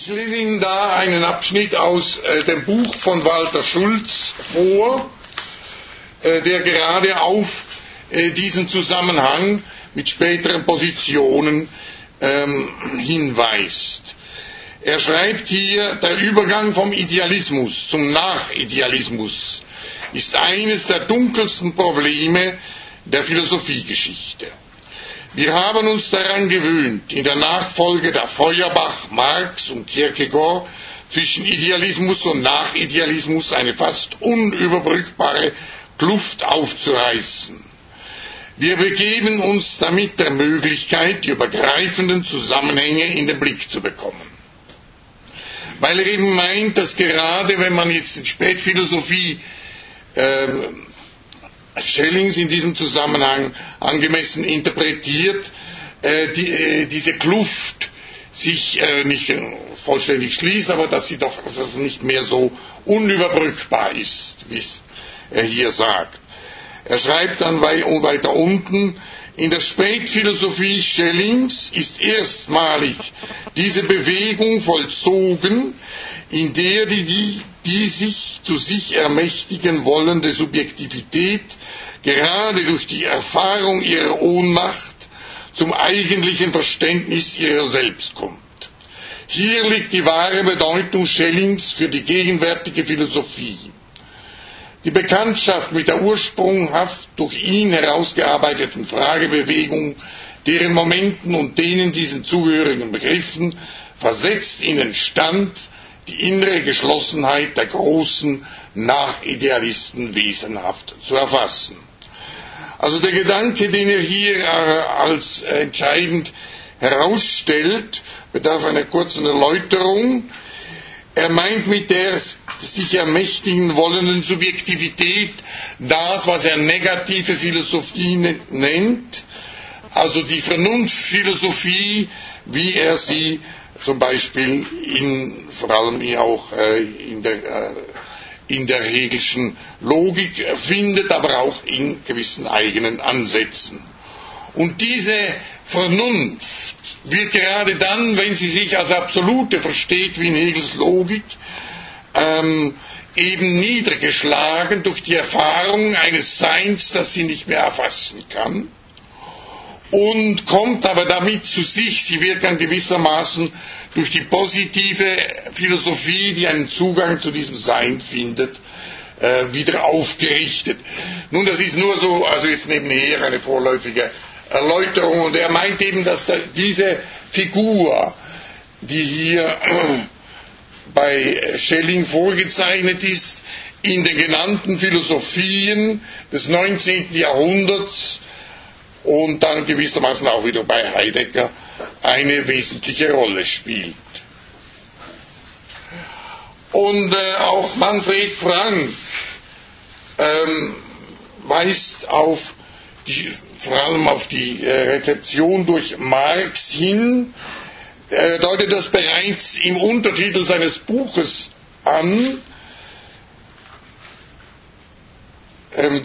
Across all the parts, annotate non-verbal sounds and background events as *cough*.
Ich lese Ihnen da einen Abschnitt aus äh, dem Buch von Walter Schulz vor, äh, der gerade auf äh, diesen Zusammenhang mit späteren Positionen ähm, hinweist. Er schreibt hier, der Übergang vom Idealismus zum Nachidealismus ist eines der dunkelsten Probleme der Philosophiegeschichte. Wir haben uns daran gewöhnt, in der Nachfolge der Feuerbach, Marx und Kierkegaard zwischen Idealismus und Nachidealismus eine fast unüberbrückbare Kluft aufzureißen. Wir begeben uns damit der Möglichkeit, die übergreifenden Zusammenhänge in den Blick zu bekommen. Weil er eben meint, dass gerade wenn man jetzt in Spätphilosophie äh, Schellings in diesem Zusammenhang angemessen interpretiert, äh, die, äh, diese Kluft sich äh, nicht vollständig schließt, aber dass sie doch dass nicht mehr so unüberbrückbar ist, wie er hier sagt. Er schreibt dann weiter unten, in der Spätphilosophie Schellings ist erstmalig diese Bewegung vollzogen, in der die, die, sich zu sich ermächtigen wollende Subjektivität gerade durch die Erfahrung ihrer Ohnmacht zum eigentlichen Verständnis ihrer selbst kommt. Hier liegt die wahre Bedeutung Schellings für die gegenwärtige Philosophie. Die Bekanntschaft mit der ursprunghaft durch ihn herausgearbeiteten Fragebewegung, deren Momenten und denen diesen zugehörigen Begriffen versetzt in den Stand, die innere Geschlossenheit der großen Nachidealisten wesenhaft zu erfassen. Also der Gedanke, den er hier äh, als entscheidend herausstellt, bedarf einer kurzen Erläuterung. Er meint mit der sich ermächtigen wollenden Subjektivität das, was er negative Philosophie nennt, also die Vernunftphilosophie, wie er sie zum Beispiel in, vor allem auch äh, in der, äh, in der Hegelschen Logik findet, aber auch in gewissen eigenen Ansätzen. Und diese Vernunft wird gerade dann, wenn sie sich als absolute versteht, wie in Hegels Logik, ähm, eben niedergeschlagen durch die Erfahrung eines Seins, das sie nicht mehr erfassen kann und kommt aber damit zu sich. Sie wird dann gewissermaßen durch die positive Philosophie, die einen Zugang zu diesem Sein findet, äh, wieder aufgerichtet. Nun, das ist nur so, also jetzt nebenher eine vorläufige Erläuterung. Und er meint eben, dass da diese Figur, die hier *clears throat* bei Schelling vorgezeichnet ist, in den genannten Philosophien des 19. Jahrhunderts und dann gewissermaßen auch wieder bei Heidegger eine wesentliche Rolle spielt. Und äh, auch Manfred Frank ähm, weist auf die, vor allem auf die äh, Rezeption durch Marx hin, er deutet das bereits im Untertitel seines Buches an, ähm,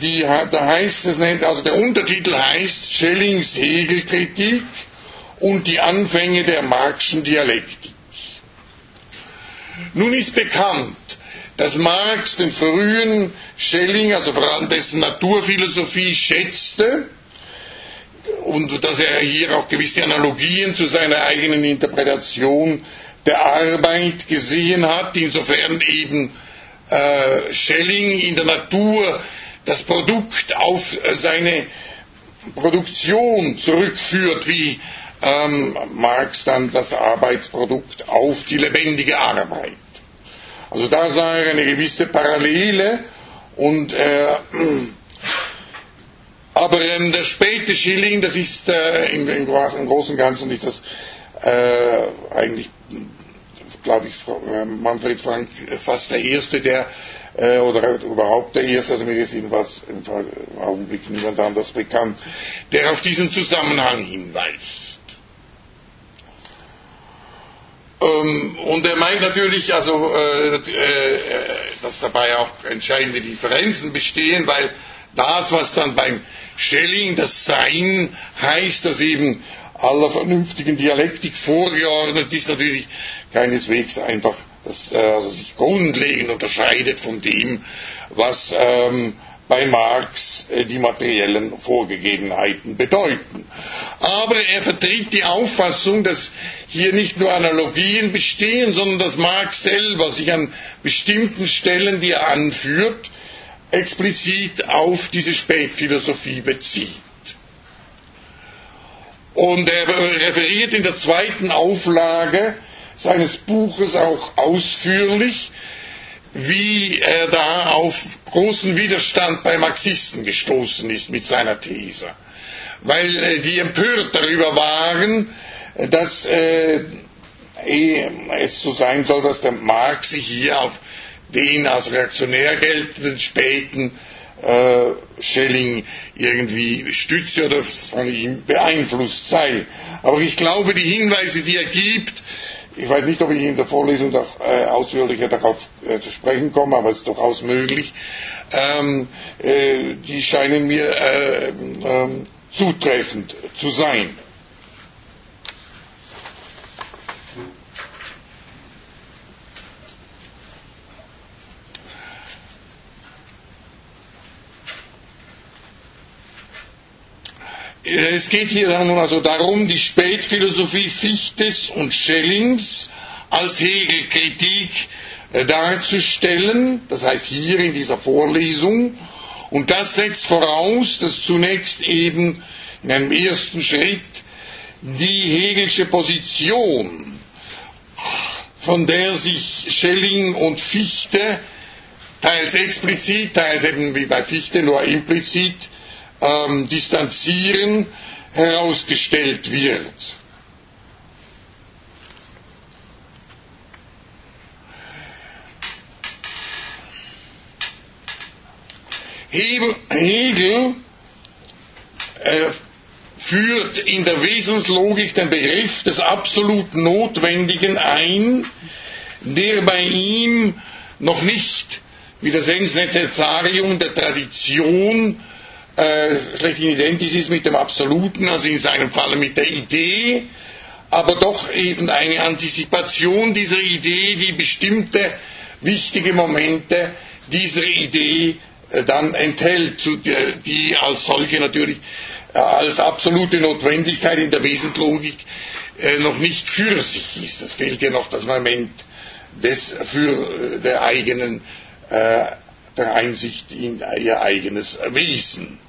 die, da heißt es, also der Untertitel heißt Schellings Hegelkritik und die Anfänge der Marxischen Dialektik. Nun ist bekannt, dass Marx den frühen Schelling, also vor allem dessen Naturphilosophie, schätzte und dass er hier auch gewisse Analogien zu seiner eigenen Interpretation der Arbeit gesehen hat, insofern eben äh, Schelling in der Natur das Produkt auf seine Produktion zurückführt, wie ähm, Marx dann das Arbeitsprodukt auf die lebendige Arbeit. Also da sah er eine gewisse Parallele und äh, *clears throat* aber ähm, der späte Schilling, das ist äh, im, im, im, Großen und Ganzen ist das äh, eigentlich, glaube ich, äh, Manfred Frank fast der erste, der äh, oder überhaupt der erste, also mir ist jedenfalls im Augenblick niemand anders bekannt, der auf diesen Zusammenhang hinweist. Ähm, und er meint natürlich, also, äh, äh, dass dabei auch entscheidende Differenzen bestehen, weil das, was dann beim Schelling das Sein heißt, das eben aller vernünftigen Dialektik vorgeordnet ist, natürlich keineswegs einfach das, äh, also sich grundlegend unterscheidet von dem, was ähm, bei Marx äh, die materiellen Vorgegebenheiten bedeuten. Aber er vertritt die Auffassung, dass hier nicht nur Analogien bestehen, sondern dass Marx selber sich an bestimmten Stellen, die er anführt, explizit auf diese Spätphilosophie bezieht. Und er referiert in der zweiten Auflage seines Buches auch ausführlich, wie er da auf großen Widerstand bei Marxisten gestoßen ist mit seiner These. Weil äh, die empört darüber waren, dass äh, eh, es so sein soll, dass der Marx sich hier auf den als reaktionär geltenden späten äh, Schelling irgendwie stütze oder von ihm beeinflusst sei. Aber ich glaube, die Hinweise, die er gibt, ich weiß nicht, ob ich in der Vorlesung doch, äh, ausführlicher darauf äh, zu sprechen komme, aber es ist durchaus möglich, ähm, äh, die scheinen mir äh, ähm, zutreffend zu sein. Es geht hier nun also darum, die Spätphilosophie Fichtes und Schellings als Hegel-Kritik äh, darzustellen, das heißt hier in dieser Vorlesung, und das setzt voraus, dass zunächst eben in einem ersten Schritt die Hegelsche Position, von der sich Schelling und Fichte teils explizit, teils eben wie bei Fichte nur implizit ähm, Distanzieren herausgestellt wird. Hegel äh, führt in der Wesenslogik den Begriff des absolut Notwendigen ein, der bei ihm noch nicht wie das Sens Necessarium der Tradition äh, schlechthin identisch ist mit dem Absoluten, also in seinem Falle mit der Idee, aber doch eben eine Antizipation dieser Idee, die bestimmte wichtige Momente dieser Idee äh, dann enthält, die als solche natürlich äh, als absolute Notwendigkeit in der Wesenslogik äh, noch nicht für sich ist. Es fehlt ja noch das Moment des für der eigenen der Einsicht in ihr eigenes Wesen.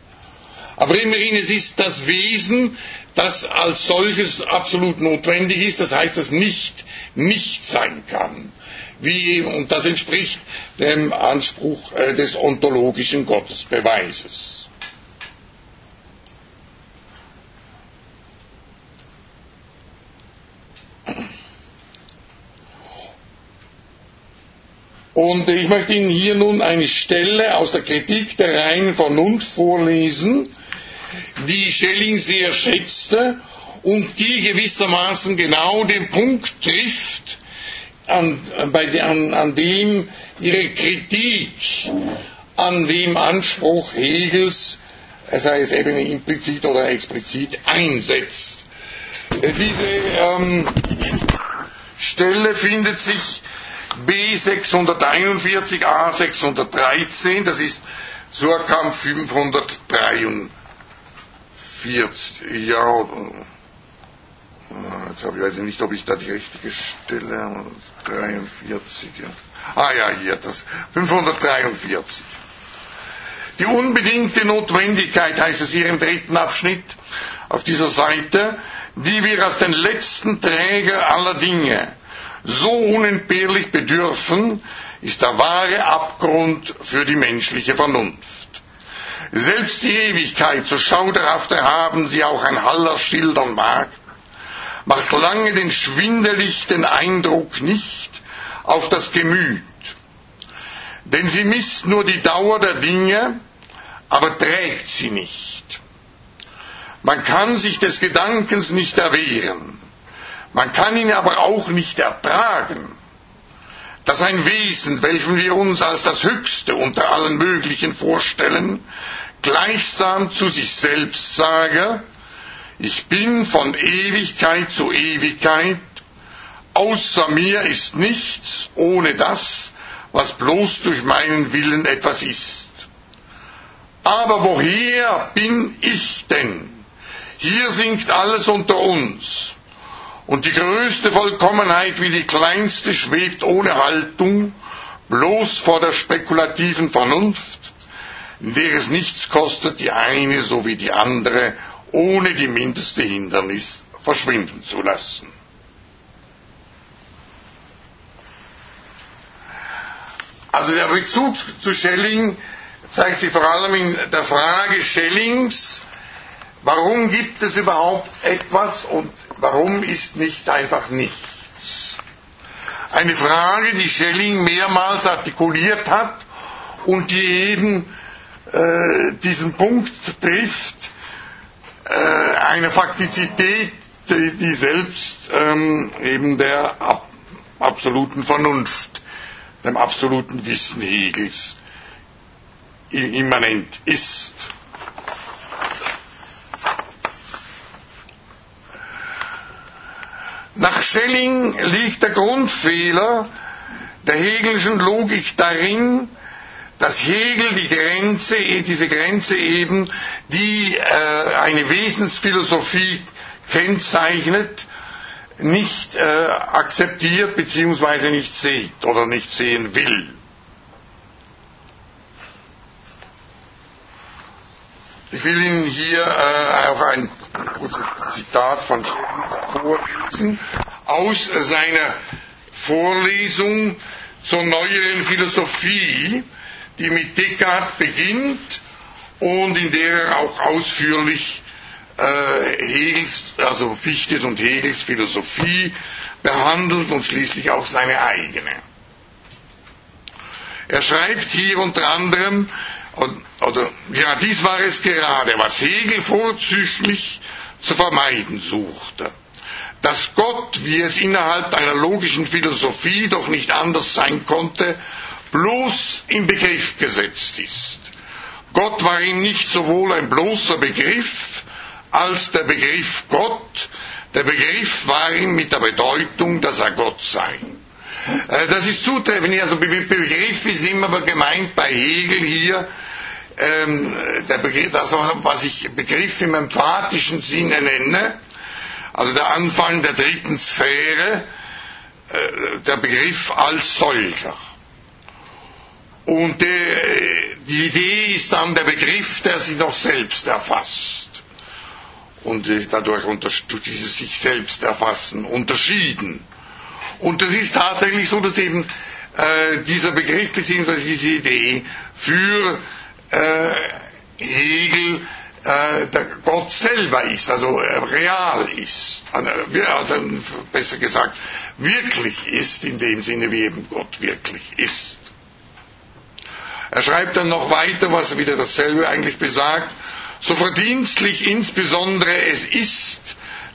Aber immerhin, es ist das Wesen, das als solches absolut notwendig ist, das heißt, das nicht nicht sein kann. Wie, und das entspricht dem Anspruch äh, des ontologischen Gottesbeweises. Und ich möchte Ihnen hier nun eine Stelle aus der Kritik der reinen Vernunft vorlesen, die Schelling sehr schätzte und die gewissermaßen genau den Punkt trifft, an, bei, an, an dem ihre Kritik an dem Anspruch Hegels, sei es eben implizit oder explizit, einsetzt. Diese ähm, Stelle findet sich B 641, A 613, das ist Surkamp 543. Ja, äh, jetzt habe ich weiß nicht, ob ich da die richtige Stelle, 43, ja. Ah ja, hier, das 543. Die unbedingte Notwendigkeit heißt es hier im dritten Abschnitt auf dieser Seite, die wir als den letzten Träger aller Dinge so unentbehrlich bedürfen, ist der wahre Abgrund für die menschliche Vernunft. Selbst die Ewigkeit, so schauderhaft erhaben sie auch ein Haller schildern mag, macht lange den schwindelichten Eindruck nicht auf das Gemüt. Denn sie misst nur die Dauer der Dinge, aber trägt sie nicht. Man kann sich des Gedankens nicht erwehren. Man kann ihn aber auch nicht ertragen, dass ein Wesen, welchem wir uns als das Höchste unter allen Möglichen vorstellen, gleichsam zu sich selbst sage, ich bin von Ewigkeit zu Ewigkeit außer mir ist nichts, ohne das, was bloß durch meinen Willen etwas ist. Aber woher bin ich denn? Hier sinkt alles unter uns. Und die größte Vollkommenheit wie die kleinste schwebt ohne Haltung, bloß vor der spekulativen Vernunft, in der es nichts kostet, die eine so wie die andere ohne die mindeste Hindernis verschwinden zu lassen. Also der Bezug zu Schelling zeigt sich vor allem in der Frage Schellings, warum gibt es überhaupt etwas und warum ist nicht einfach nichts? Eine Frage, die Schelling mehrmals artikuliert hat und die eben äh, diesen Punkt trifft, äh, eine Faktizität, die, die selbst ähm, eben der ab, absoluten Vernunft dem absoluten Wissen Hegels immanent ist. Nach Schelling liegt der Grundfehler der hegelischen Logik darin, dass Hegel die Grenze, diese Grenze eben, die äh, eine Wesensphilosophie kennzeichnet, nicht äh, akzeptiert bzw. nicht sieht oder nicht sehen will. Ich will Ihnen hier äh, auch ein Zitat von vorlesen aus seiner Vorlesung zur neueren Philosophie, die mit Descartes beginnt und in der er auch ausführlich äh, Hegels, also Fichtes und Hegels Philosophie behandelt und schließlich auch seine eigene. Er schreibt hier unter anderem, oder ja, dies war es gerade, was Hegel vorzüglich zu vermeiden suchte. Dass Gott, wie es innerhalb einer logischen Philosophie doch nicht anders sein konnte, bloß im Begriff gesetzt ist. Gott war ihm nicht sowohl ein bloßer Begriff, als der Begriff Gott. Der Begriff war ihm mit der Bedeutung, dass er Gott sei. Äh, das ist zutreffend. Also Begriff ist immer gemeint bei Hegel hier, der Begriff, das, was ich Begriff im emphatischen Sinne nenne, also der Anfang der dritten Sphäre, äh, der Begriff als solcher. Und die, die Idee ist dann der Begriff, der sich noch selbst erfasst und dadurch durch dieses sich selbst erfassen unterschieden. Und das ist tatsächlich so, dass eben äh, dieser Begriff bzw. diese Idee für äh, Hegel äh, der Gott selber ist, also äh, real ist, also, also besser gesagt wirklich ist, in dem Sinne, wie eben Gott wirklich ist. Er schreibt dann noch weiter, was wieder dasselbe eigentlich besagt, so verdienstlich insbesondere es ist,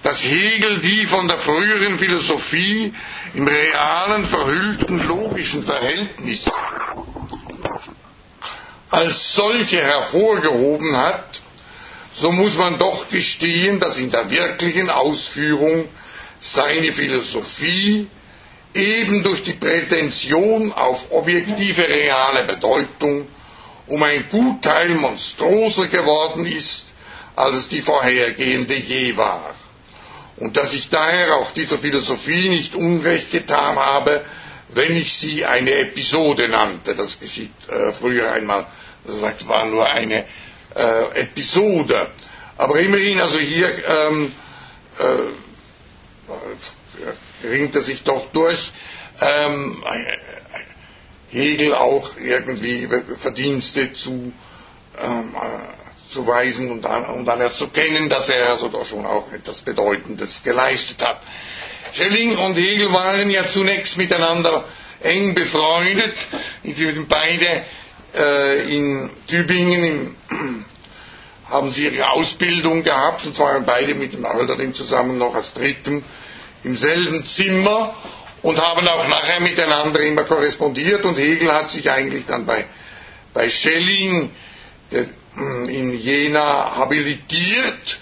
dass Hegel die von der früheren Philosophie im realen, verhüllten, logischen Verhältnis als solche hervorgehoben hat, so muss man doch gestehen, dass in der wirklichen Ausführung seine Philosophie eben durch die Prätension auf objektive reale Bedeutung um ein Gutteil monstroser geworden ist, als es die vorhergehende je war. Und dass ich daher auch dieser Philosophie nicht Unrecht getan habe, wenn ich sie eine Episode nannte. Das geschieht äh, früher einmal. Das war nur eine äh, Episode. Aber immerhin, also hier ähm, äh, ringt er sich doch durch. Ähm, Hegel auch irgendwie Verdienste zu, ähm, äh, zu weisen und dann, und dann erzukennen, dass er also da schon auch etwas Bedeutendes geleistet hat. Schelling und Hegel waren ja zunächst miteinander eng befreundet. Sie sind beide äh, in Tübingen im, *clears throat* haben sie ihre Ausbildung gehabt und zwar beide mit dem Alderin zusammen noch als Dritten im selben Zimmer und haben auch nachher miteinander immer korrespondiert und Hegel hat sich eigentlich dann bei, bei Schelling der, in Jena habilitiert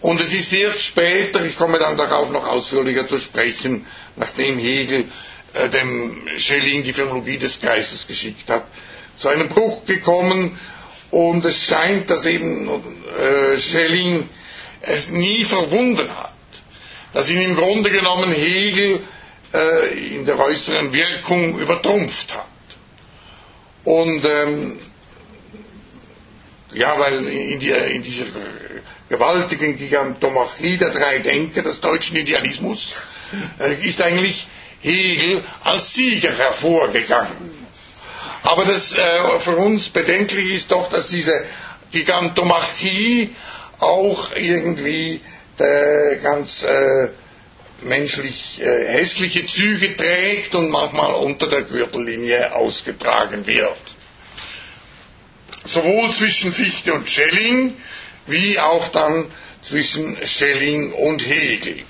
Und es ist erst später, ich komme dann darauf noch ausführlicher zu sprechen, nachdem Hegel äh, dem Schelling die Phänomenologie des Geistes geschickt hat, zu einem Bruch gekommen und es scheint, dass eben äh, Schelling es nie verwunden hat, dass ihn im Grunde genommen Hegel äh, in der äußeren Wirkung übertrumpft hat. Und ähm, ja, weil in, die, in dieser gewaltigen Gigantomachie der drei Denker des deutschen Idealismus äh, ist eigentlich Hegel als Sieger hervorgegangen. Aber das äh, für uns bedenklich ist doch, dass diese Gigantomachie auch irgendwie äh, ganz äh, menschlich äh, hässliche Züge trägt und manchmal unter der Gürtellinie ausgetragen wird. Sowohl zwischen Fichte und Schelling wie auch dann zwischen Schelling und Hegel.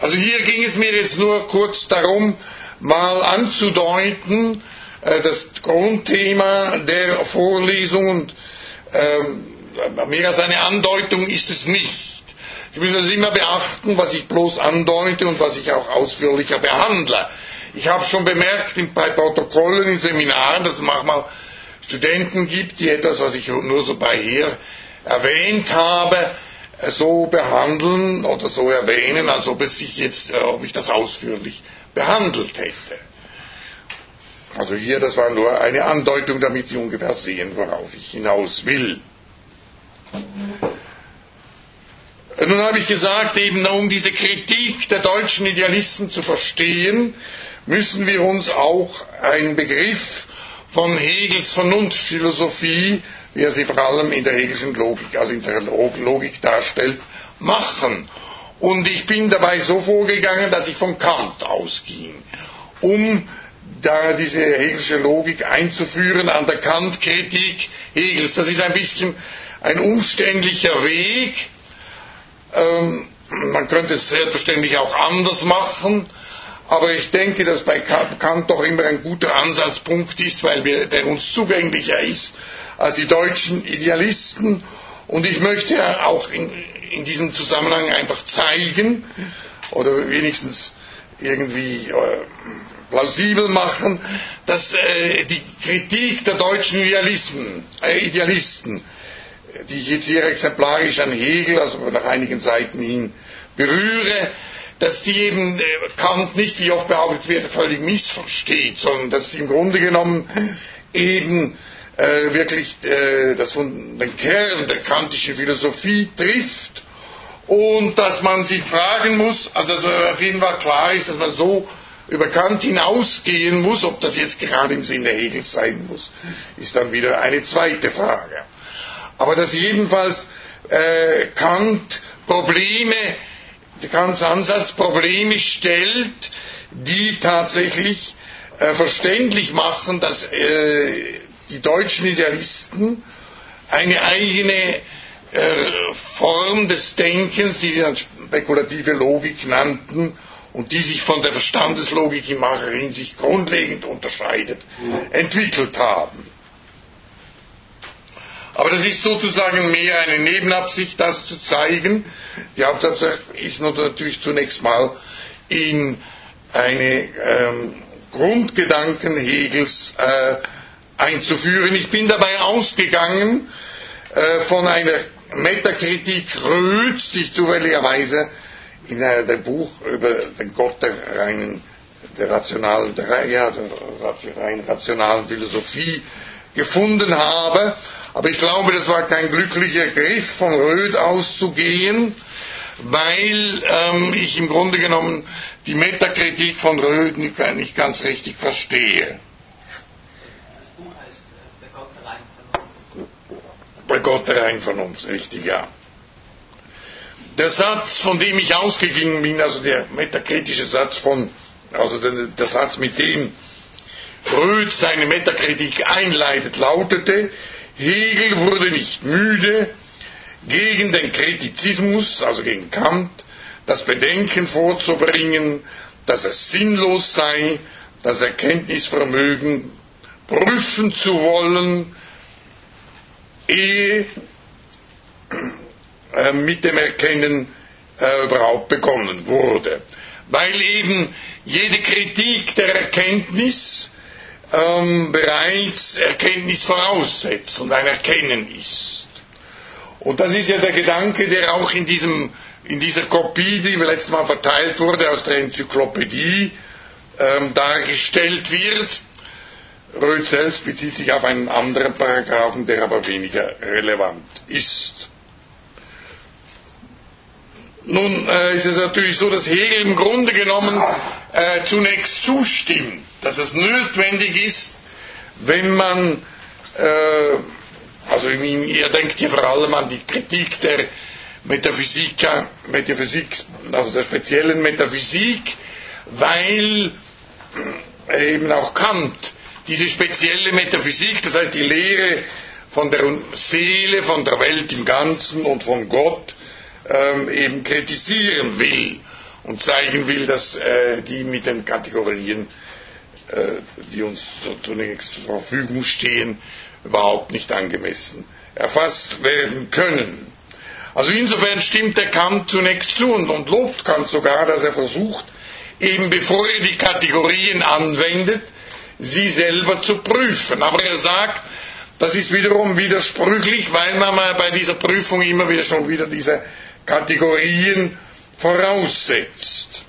Also hier ging es mir jetzt nur kurz darum, mal anzudeuten, äh, das Grundthema der Vorlesung und ähm, mehr als eine Andeutung ist es nicht. Sie müssen also immer beachten, was ich bloß andeute und was ich auch ausführlicher behandle. Ich habe schon bemerkt bei Protokollen in Seminaren, dass es manchmal Studenten gibt, die etwas, was ich nur so bei hier erwähnt habe, so behandeln oder so erwähnen, als ob es sich jetzt, äh, ob ich das ausführlich behandelt hätte. Also hier, das war nur eine Andeutung, damit Sie ungefähr sehen, worauf ich hinaus will. Nun habe ich gesagt, eben um diese Kritik der deutschen Idealisten zu verstehen, müssen wir uns auch einen Begriff von Hegels Vernunftphilosophie wie er sie vor allem in der Hegelschen Logik, also in der Logik darstellt, machen. Und ich bin dabei so vorgegangen, dass ich von Kant ausging, um da diese Hegelsche Logik einzuführen an der Kant-Kritik Hegels. Das ist ein bisschen ein umständlicher Weg. Ähm, man könnte es selbstverständlich auch anders machen, aber ich denke, dass bei Kant doch immer ein guter Ansatzpunkt ist, weil wir, der uns zugänglicher ist als die deutschen Idealisten. Und ich möchte auch in, in diesem Zusammenhang einfach zeigen oder wenigstens irgendwie äh, plausibel machen, dass äh, die Kritik der deutschen Idealisten, äh, Idealisten, die ich jetzt hier exemplarisch an Hegel, also nach einigen Seiten hin berühre, dass die eben äh, Kant nicht, wie oft behauptet wird, völlig missversteht, sondern dass sie im Grunde genommen eben äh, wirklich äh, das den Kern der kantischen Philosophie trifft und dass man sich fragen muss, also dass auf jeden Fall klar ist, dass man so über Kant hinausgehen muss, ob das jetzt gerade im Sinne Hegels sein muss, ist dann wieder eine zweite Frage. Aber dass jedenfalls äh, Kant Probleme, Kants Ansatz Probleme stellt, die tatsächlich äh, verständlich machen, dass äh, die deutschen Idealisten eine eigene äh, Form des Denkens, die sie dann spekulative Logik nannten und die sich von der Verstandeslogik in mancher Hinsicht grundlegend unterscheidet, entwickelt haben. Aber das ist sozusagen mehr eine Nebenabsicht, das zu zeigen. Die Hauptabsicht ist natürlich zunächst mal in eine ähm, Grundgedanken Hegels äh, einzuführen. Ich bin dabei ausgegangen äh, von einer Metakritik Röths, die ich zufälligerweise in äh, dem Buch über den Gott der reinen, der rationalen, der, ja, der rein rationalen Philosophie gefunden habe. Aber ich glaube, das war kein glücklicher Griff, von Röth auszugehen, weil ähm, ich im Grunde genommen die Metakritik von Röth nicht, nicht ganz richtig verstehe. bei Gott der Einvernunft, richtig, ja. Der Satz, von dem ich ausgegangen bin, also der metakritische Satz von, also der, der Satz, mit dem Röth seine Metakritik einleitet, lautete, Hegel wurde nicht müde, gegen den Kritizismus, also gegen Kant, das Bedenken vorzubringen, dass es sinnlos sei, das Erkenntnisvermögen prüfen zu wollen, ehe äh, mit dem Erkennen äh, überhaupt begonnen wurde. Weil eben jede Kritik der Erkenntnis ähm, bereits Erkenntnis voraussetzt und ein Erkennen ist. Und das ist ja der Gedanke, der auch in, diesem, in dieser Kopie, die letztes Mal verteilt wurde aus der Enzyklopädie, ähm, dargestellt wird. Röth selbst bezieht sich auf einen anderen Paragraphen, der aber weniger relevant ist. Nun äh, ist es natürlich so, dass Hegel im Grunde genommen äh, zunächst zustimmt, dass es notwendig ist, wenn man, äh, also ihr denkt hier vor allem an die Kritik der Metaphysik, Metaphysik, also der speziellen Metaphysik, weil äh, eben auch Kant diese spezielle Metaphysik, das heißt die Lehre von der Seele, von der Welt im Ganzen und von Gott, ähm, eben kritisieren will und zeigen will, dass äh, die mit den Kategorien, äh, die uns zunächst zur Verfügung stehen, überhaupt nicht angemessen erfasst werden können. Also insofern stimmt der Kant zunächst zu und, und lobt Kant sogar, dass er versucht, eben bevor er die Kategorien anwendet, sie selber zu prüfen. Aber er sagt, das ist wiederum widersprüchlich, weil man bei dieser Prüfung immer wieder schon wieder diese Kategorien voraussetzt.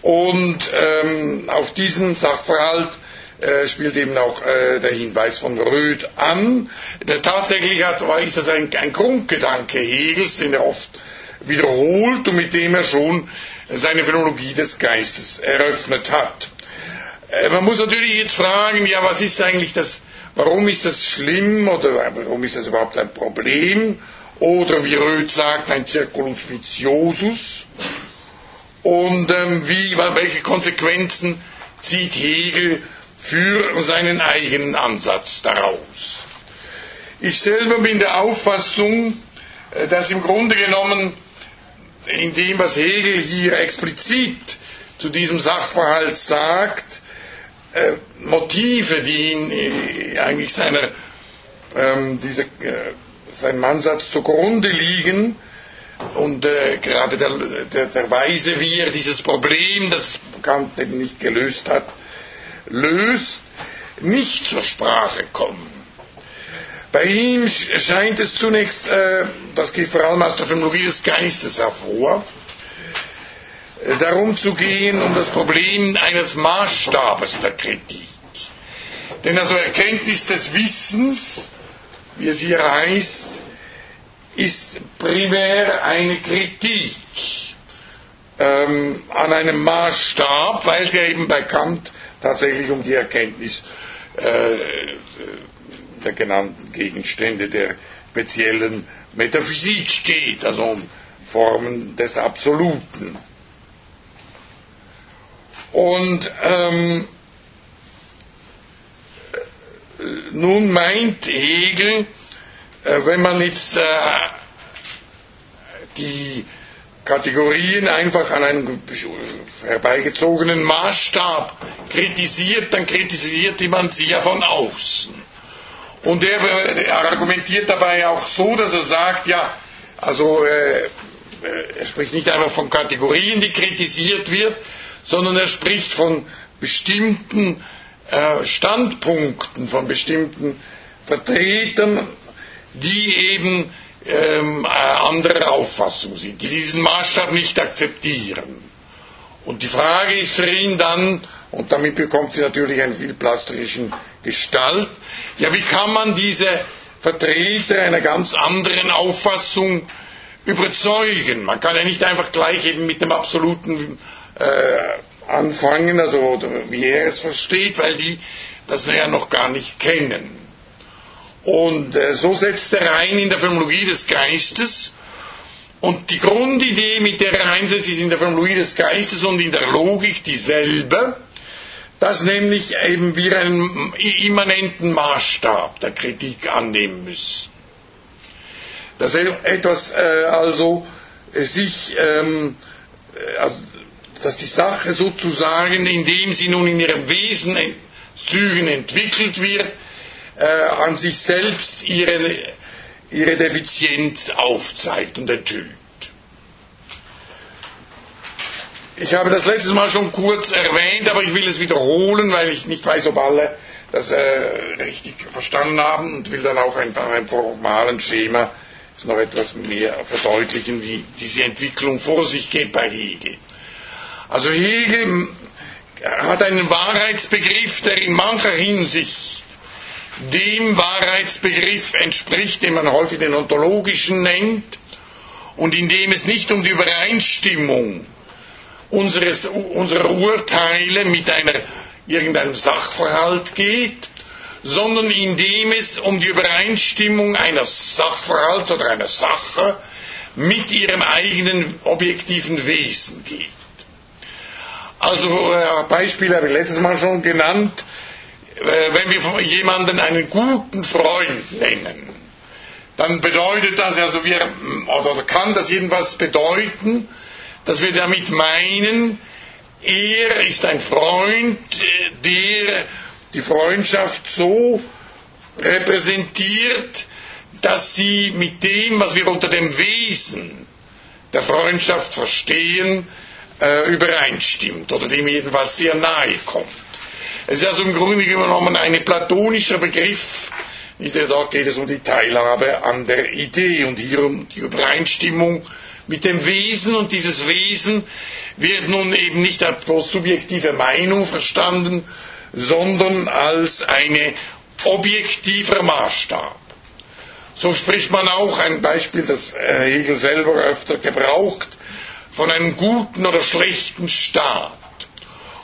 Und ähm, auf diesen Sachverhalt äh, spielt eben auch äh, der Hinweis von Röth an. Der, tatsächlich hat, ist das ein, ein Grundgedanke Hegels, den er oft wiederholt und mit dem er schon seine Phänologie des Geistes eröffnet hat. Äh, man muss natürlich jetzt fragen, ja, was ist eigentlich das, warum ist das schlimm oder warum ist das überhaupt ein Problem? Oder wie Röth sagt, ein Circulus viciosus. Und ähm, wie, welche Konsequenzen zieht Hegel für seinen eigenen Ansatz daraus? Ich selber bin der Auffassung, äh, dass im Grunde genommen in dem, was Hegel hier explizit zu diesem Sachverhalt sagt, äh, Motive, die ihn äh, eigentlich seiner, ähm, diese, äh, seinem Ansatz zugrunde liegen und äh, gerade der, der, der Weise, wie er dieses Problem, das Kant eben nicht gelöst hat, löst, nicht zur Sprache kommen. Bei ihm scheint es zunächst, äh, das geht vor allem aus der Phänomenologie des Geistes hervor, äh, darum zu gehen, um das Problem eines Maßstabes der Kritik. Denn also Erkenntnis des Wissens, wie es hier heißt, ist primär eine Kritik ähm, an einem Maßstab, weil es ja eben bei Kant tatsächlich um die Erkenntnis äh, der genannten Gegenstände der speziellen Metaphysik geht, also um Formen des Absoluten. Und ähm, nun meint Hegel, äh, wenn man jetzt äh, die Kategorien einfach an einem herbeigezogenen Maßstab kritisiert, dann kritisiert man sie ja von außen. Und er, er, argumentiert dabei auch so, dass er sagt, ja, also äh, äh, er spricht nicht einfach von Kategorien, die kritisiert wird, sondern er spricht von bestimmten Standpunkten, von bestimmten Vertretern, die eben ähm, äh, anderer Auffassung sind, die diesen Maßstab nicht akzeptieren. Und die Frage ist für ihn dann, und damit bekommt sie natürlich einen viel plastischen Gestalt. Ja, wie kann man diese Vertreter einer ganz anderen Auffassung überzeugen? Man kann ja nicht einfach gleich eben mit dem absoluten äh, anfangen, also wie er es versteht, weil die das ja noch gar nicht kennen. Und äh, so setzt er ein in der Phänomenologie des Geistes. Und die Grundidee, mit der er einsetzt, ist in der Phänomenologie des Geistes und in der Logik dieselbe dass nämlich eben wir einen immanenten Maßstab der Kritik annehmen müssen. Dass etwas äh, also sich ähm, also dass die Sache sozusagen, indem sie nun in ihrem Wesenszügen entwickelt wird, äh, an sich selbst ihre, ihre Defizienz aufzeigt und enthüllt. Ich habe das letztes Mal schon kurz erwähnt, aber ich will es wiederholen, weil ich nicht weiß, ob alle das äh, richtig verstanden haben und will dann auch einfach einem formalen Schema noch etwas mehr verdeutlichen, wie diese Entwicklung vor sich geht bei Hegel. Also Hegel hat einen Wahrheitsbegriff, der in mancher Hinsicht dem Wahrheitsbegriff entspricht, den man häufig den ontologischen nennt, und in dem es nicht um die Übereinstimmung unseres, unserer Urteile mit einer, irgendeinem Sachverhalt geht, sondern indem es um die Übereinstimmung eines Sachverhalts oder einer Sache mit ihrem eigenen objektiven Wesen geht. Also äh, Beispiel habe ich letztes Mal schon genannt, äh, wenn wir jemanden einen guten Freund nennen, dann bedeutet das also wir, oder kann das jedenfalls bedeuten, dass wir damit meinen, er ist ein Freund, der die Freundschaft so repräsentiert, dass sie mit dem, was wir unter dem Wesen der Freundschaft verstehen, äh, übereinstimmt oder dem jedenfalls sehr nahe kommt. Es ist also im Grunde genommen ein platonischer Begriff, dort geht es um die Teilhabe an der Idee und hier um die Übereinstimmung mit dem Wesen und dieses Wesen wird nun eben nicht als subjektive Meinung verstanden, sondern als eine objektiver Maßstab. So spricht man auch, ein Beispiel, das Hegel selber öfter gebraucht, von einem guten oder schlechten Staat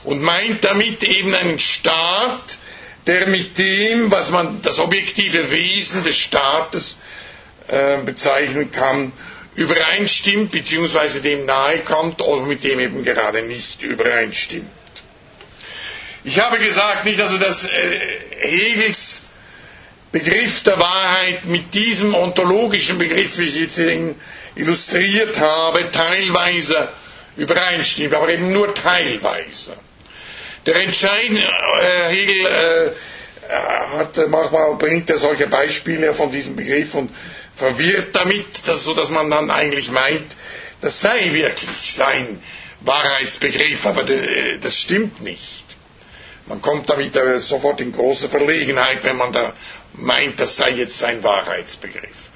und meint damit eben einen Staat, der mit dem, was man das objektive Wesen des Staates äh, bezeichnen kann, übereinstimmt bzw. dem nahe kommt oder mit dem eben gerade nicht übereinstimmt. Ich habe gesagt, nicht also, dass äh, Hegels Begriff der Wahrheit mit diesem ontologischen Begriff, wie ich jetzt illustriert habe, teilweise übereinstimmt, aber eben nur teilweise. Der entscheidende äh, Hegel äh, hat manchmal bringt er solche Beispiele von diesem Begriff und verwirrt damit, dass, so man dann eigentlich meint, das sei wirklich sein Wahrheitsbegriff, aber das stimmt nicht. Man kommt damit sofort in große Verlegenheit, wenn man da meint, das sei jetzt sein Wahrheitsbegriff.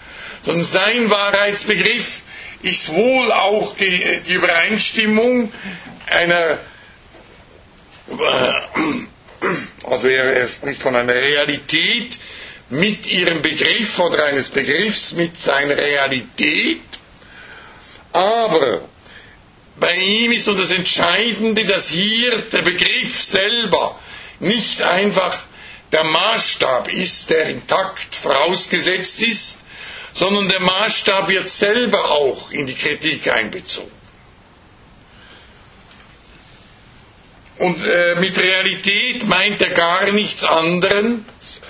Sondern sein Wahrheitsbegriff ist wohl auch die, die Übereinstimmung einer, äh, also er, er spricht von einer Realität, mit ihrem Begriff oder eines Begriffs mit seiner Realität, aber bei ihm ist nun das Entscheidende, dass hier der Begriff selber nicht einfach der Maßstab ist, der intakt vorausgesetzt ist, sondern der Maßstab wird selber auch in die Kritik einbezogen. Und äh, mit Realität meint er gar nichts anderes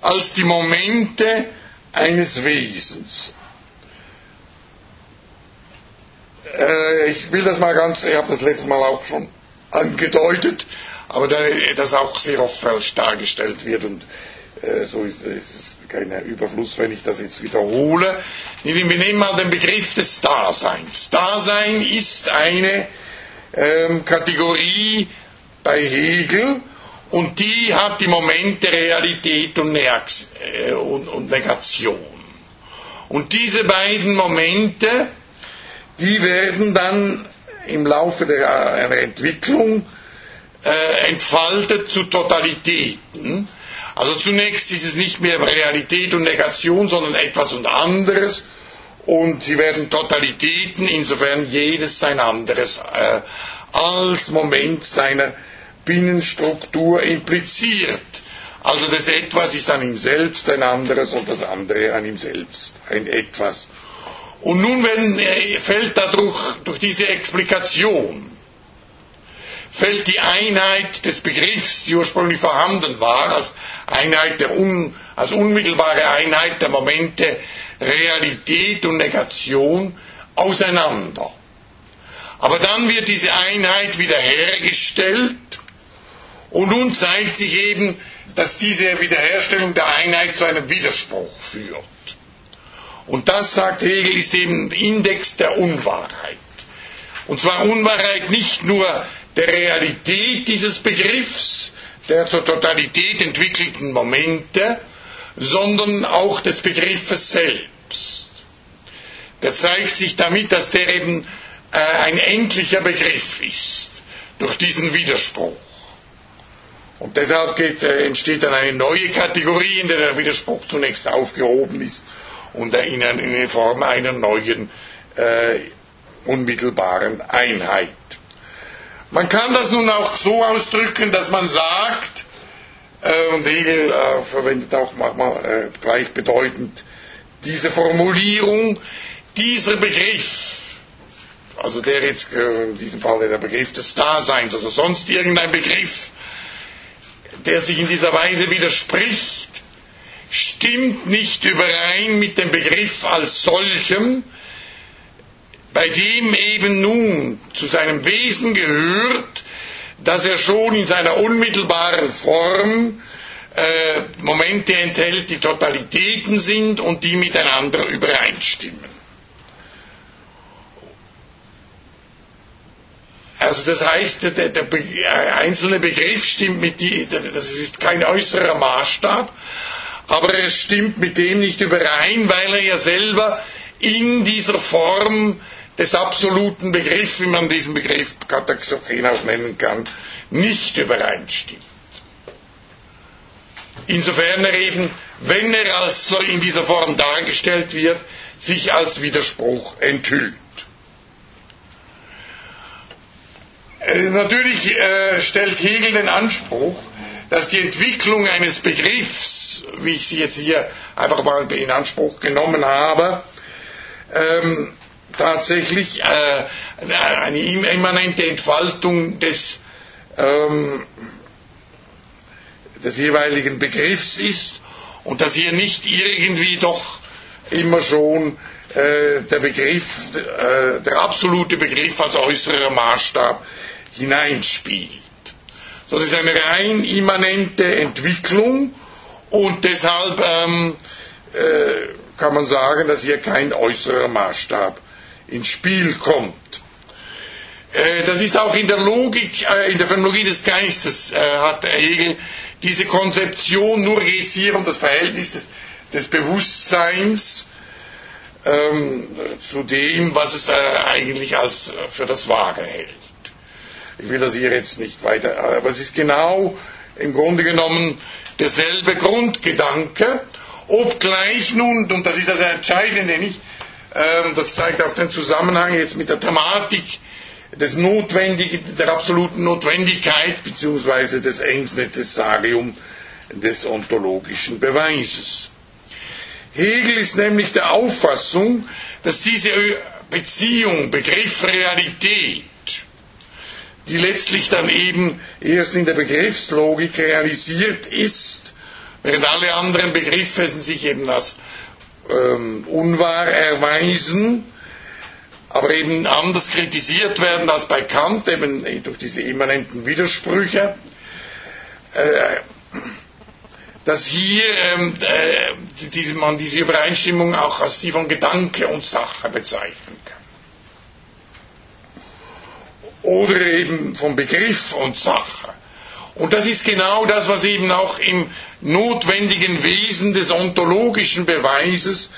als die Momente eines Wesens. Äh, ich will das mal ganz, ich habe das letzte Mal auch schon angedeutet, aber da, das auch sehr oft falsch dargestellt wird und äh, so ist es kein Überfluss, wenn ich das jetzt wiederhole. Wir nehmen mal den Begriff des Daseins. Dasein ist eine ähm, Kategorie bei Hegel, und die hat die Momente Realität äh, und, Negation. Und diese beiden Momente, die werden dann im Laufe der, einer Entwicklung äh, entfaltet zu Totalitäten. Also zunächst ist es nicht mehr Realität und Negation, sondern etwas und anderes. Und sie werden Totalitäten, insofern jedes sein anderes, äh, als Moment seiner Binnenstruktur impliziert. Also das Etwas ist an ihm selbst ein anderes und das andere an ihm selbst ein Etwas. Und nun wenn, äh, fällt dadurch, durch diese Explikation, fällt die Einheit des Begriffs, die ursprünglich vorhanden war, als Einheit der un, als unmittelbare Einheit der Momente Realität und Negation auseinander. Aber dann wird diese Einheit wiederhergestellt und nun zeigt sich eben, dass diese Wiederherstellung der Einheit zu einem Widerspruch führt. Und das, sagt Hegel, ist eben Index der Unwahrheit. Und zwar Unwahrheit nicht nur der Realität dieses Begriffs, der zur Totalität entwickelten Momente, sondern auch des Begriffes selbst. Der zeigt sich damit, dass der eben äh, ein endlicher Begriff ist, durch diesen Widerspruch. Und deshalb geht, äh, entsteht dann eine neue Kategorie, in der der Widerspruch zunächst aufgehoben ist und in, in Form einer neuen äh, unmittelbaren Einheit. Man kann das nun auch so ausdrücken, dass man sagt, äh, und Hegel äh, verwendet auch manchmal äh, gleichbedeutend diese Formulierung, dieser Begriff, also der jetzt äh, in diesem Fall der Begriff des Daseins oder sonst irgendein Begriff, der sich in dieser Weise widerspricht, stimmt nicht überein mit dem Begriff als solchem, bei dem eben nun zu seinem Wesen gehört, dass er schon in seiner unmittelbaren Form äh, Momente enthält, die Totalitäten sind und die miteinander übereinstimmen. Also das heißt, der, der Be einzelne Begriff stimmt mit die, das ist kein äußerer Maßstab, aber er stimmt mit dem nicht überein, weil er ja selber in dieser Form des absoluten Begriffs, wie man diesen Begriff Kataxophen auch nennen kann, nicht übereinstimmt. Insofern er eben, wenn er als so in dieser Form dargestellt wird, sich als Widerspruch enthüllt. Äh, natürlich äh, stellt Hegel den Anspruch, dass die Entwicklung eines Begriffs, wie ich sie jetzt hier einfach mal in Anspruch genommen habe, ähm, tatsächlich äh, eine immanente Entfaltung des, ähm, des jeweiligen Begriffs ist und dass hier nicht irgendwie doch immer schon äh, der Begriff, äh, der absolute Begriff als äußerer Maßstab hineinspielt. So, das ist eine rein immanente Entwicklung und deshalb ähm, äh, kann man sagen, dass hier kein äußerer Maßstab ins Spiel kommt. Äh, das ist auch in der Logik, äh, in der Phänomenologie des Geistes äh, hat Hegel diese Konzeption, nur geht es hier um das Verhältnis des, des Bewusstseins ähm, zu dem, was es äh, eigentlich als für das Wahre hält. Ich will das hier jetzt nicht weiter, aber es ist genau im Grunde genommen derselbe Grundgedanke, obgleich nun, und das ist das Entscheidende nicht, das zeigt auch den Zusammenhang jetzt mit der Thematik des Notwendigen, der absoluten Notwendigkeit beziehungsweise des Ens des ontologischen Beweises. Hegel ist nämlich der Auffassung, dass diese Beziehung, Begriff Realität, die letztlich dann eben erst in der Begriffslogik realisiert ist, während alle anderen Begriffe sich eben als ähm, unwahr erweisen, aber eben anders kritisiert werden als bei Kant, eben durch diese immanenten Widersprüche, äh, dass hier ähm, äh, diese, man diese Übereinstimmung auch als die von Gedanke und Sache bezeichnen kann oder eben vom Begriff und Sache. Und das ist genau das, was eben auch im notwendigen Wesen des ontologischen Beweises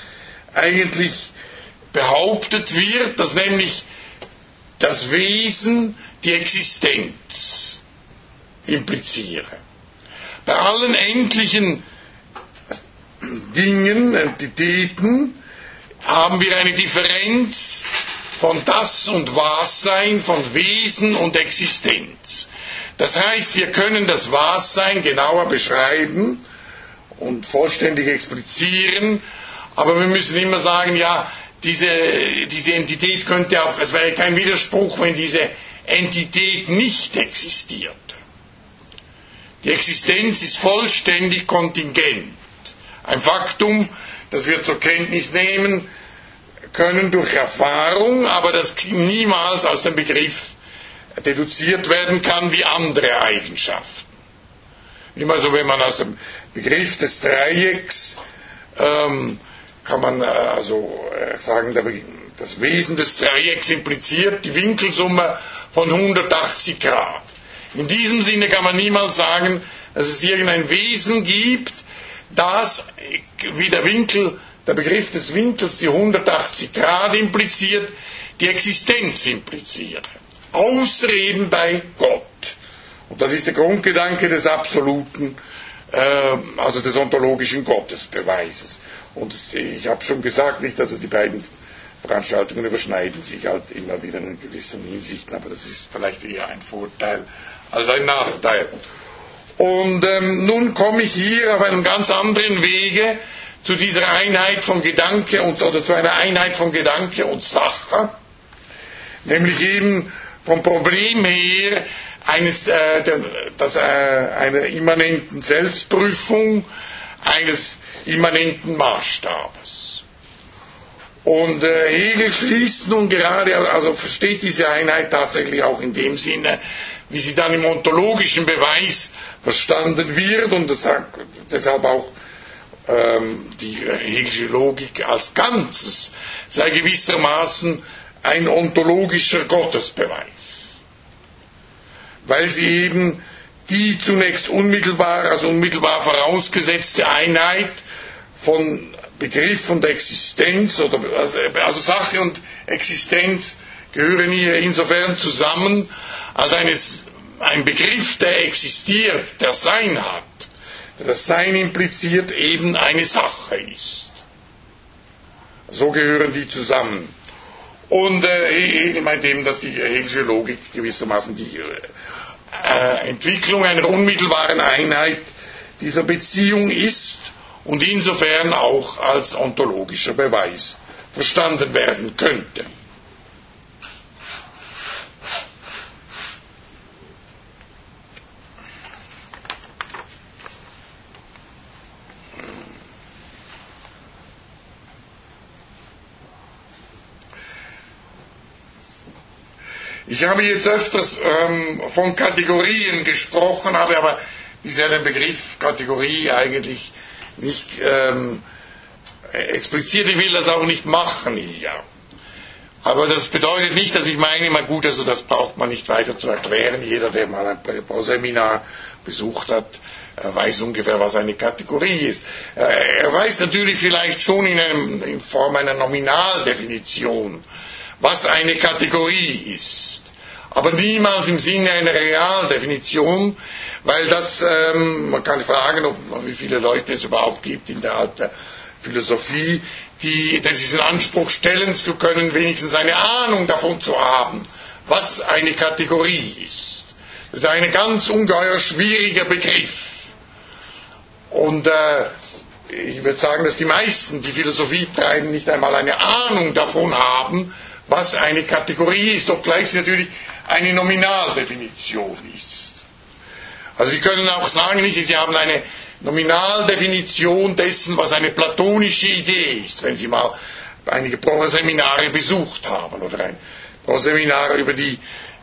eigentlich behauptet wird, dass nämlich das Wesen die Existenz impliziere. Bei allen endlichen Dingen, Entitäten, haben wir eine Differenz von das und Was-Sein, von Wesen und Existenz. Das heißt, wir können das Was-Sein genauer beschreiben und vollständig explizieren, aber wir müssen immer sagen, ja, diese, diese Entität könnte auch, es wäre kein Widerspruch, wenn diese Entität nicht existierte. Die Existenz ist vollständig kontingent. Ein Faktum, das wir zur Kenntnis nehmen, können durch Erfahrung, aber das niemals aus dem Begriff deduziert werden kann wie andere Eigenschaften. Immer so, wenn man aus dem Begriff des Dreiecks ähm, kann man äh, also äh, sagen, das Wesen des Dreiecks impliziert die Winkelsumme von 180 Grad. In diesem Sinne kann man niemals sagen, dass es irgendein Wesen gibt, das, wie der Winkel, der Begriff des Winkels die 180 Grad impliziert, die Existenz impliziert. Außer eben bei Gott. Und das ist der Grundgedanke des absoluten, äh, also des ontologischen Gottesbeweises. Und ich habe schon gesagt, nicht, also die beiden Veranstaltungen überschneiden sich halt immer wieder in gewissen Hinsichten, aber das ist vielleicht eher ein Vorteil als ein Nachteil. Und ähm, nun komme ich hier auf einem ganz anderen Wege zu dieser Einheit von Gedanke und, oder zu einer Einheit von Gedanke und Sache, nämlich eben vom Problem her eines, äh, der, das, äh, einer immanenten Selbstprüfung, eines immanenten Maßstabes. Und äh, Hegel schließt nun gerade, also versteht diese Einheit tatsächlich auch in dem Sinne, wie sie dann im ontologischen Beweis verstanden wird und sagt deshalb auch ähm, die Hegelische Logik als Ganzes sei gewissermaßen ein ontologischer Gottesbeweis, weil sie eben die zunächst unmittelbar, also unmittelbar vorausgesetzte Einheit von Begriff und Existenz oder also, also Sache und Existenz gehören hier insofern zusammen, als eines, ein Begriff, der existiert, der Sein hat, der das Sein impliziert, eben eine Sache ist. So gehören die zusammen. Und äh, Hegel meint eben, dass die hegelische Logik gewissermaßen die äh, Entwicklung einer unmittelbaren Einheit dieser Beziehung ist und insofern auch als ontologischer Beweis verstanden werden könnte. Ich habe jetzt öfters ähm, von Kategorien gesprochen, habe aber bisher den Begriff Kategorie eigentlich nicht ähm, explizit, ich will das auch nicht machen hier. Aber das bedeutet nicht, dass ich meine, immer gut, also das braucht man nicht weiter zu erklären. Jeder, der mal ein Seminar besucht hat, weiß ungefähr, was eine Kategorie ist. Äh, er weiß natürlich vielleicht schon in, einem, in Form einer Nominaldefinition, was eine Kategorie ist. Aber niemals im Sinne einer Realdefinition, weil das, ähm, man kann fragen, ob, wie viele Leute es überhaupt gibt in der Art der Philosophie, die diesen Anspruch stellen zu können, wenigstens eine Ahnung davon zu haben, was eine Kategorie ist. Das ist ein ganz ungeheuer schwieriger Begriff. Und äh, ich würde sagen, dass die meisten, die Philosophie treiben, nicht einmal eine Ahnung davon haben, was eine Kategorie ist, obgleich sie natürlich eine Nominaldefinition ist. Also Sie können auch sagen, nicht, Sie haben eine Nominaldefinition dessen, was eine platonische Idee ist, wenn Sie mal einige Proseminare besucht haben oder ein Proseminar über die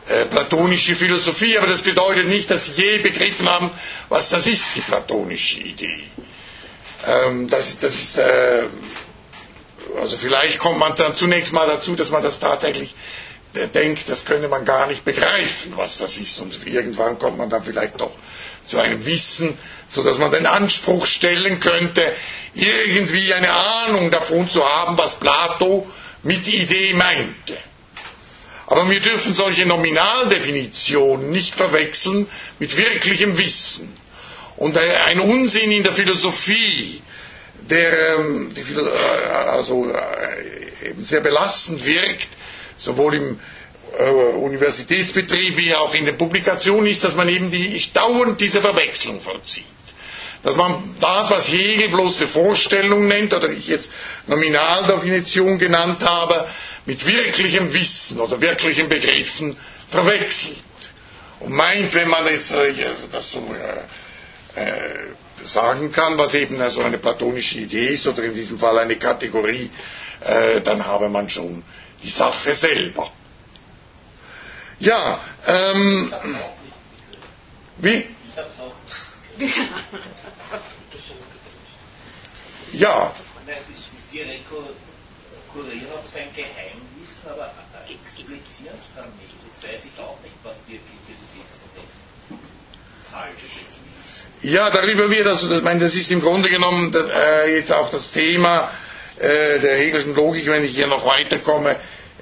äh, platonische Philosophie, aber das bedeutet nicht, dass Sie je begriffen haben, was das ist, die platonische Idee. Ähm, das, das äh, also vielleicht kommt man dann zunächst mal dazu, dass man das tatsächlich der denkt, das könne man gar nicht begreifen, was das ist. Und irgendwann kommt man dann vielleicht doch zu einem Wissen, so dass man den Anspruch stellen könnte, irgendwie eine Ahnung davon zu haben, was Plato mit Idee meinte. Aber wir dürfen solche Nominaldefinitionen nicht verwechseln mit wirklichem Wissen. Und ein Unsinn in der Philosophie, der ähm, äh, also, äh, eben sehr belastend wirkt, sowohl im äh, Universitätsbetrieb wie auch in den Publikationen ist, dass man eben die, dauernd diese Verwechslung vollzieht. Dass man das, was Hegel bloße Vorstellung nennt, oder ich jetzt Nominaldefinition genannt habe, mit wirklichem Wissen oder wirklichen Begriffen verwechselt. Und meint, wenn man jetzt äh, das so äh, äh, sagen kann, was eben so eine platonische Idee ist, oder in diesem Fall eine Kategorie, äh, dann habe man schon die Sache selber. Ja, ähm, wie? Ja. Sie rekurrieren auf sein Geheimwissen, aber explizieren es dann nicht. Jetzt weiß ich auch nicht, was wirkliches ist. Ja, darüber wird, also, das, meine, das ist im Grunde genommen das, äh, jetzt auch das Thema äh, der Hegelschen Logik, wenn ich hier noch weiterkomme,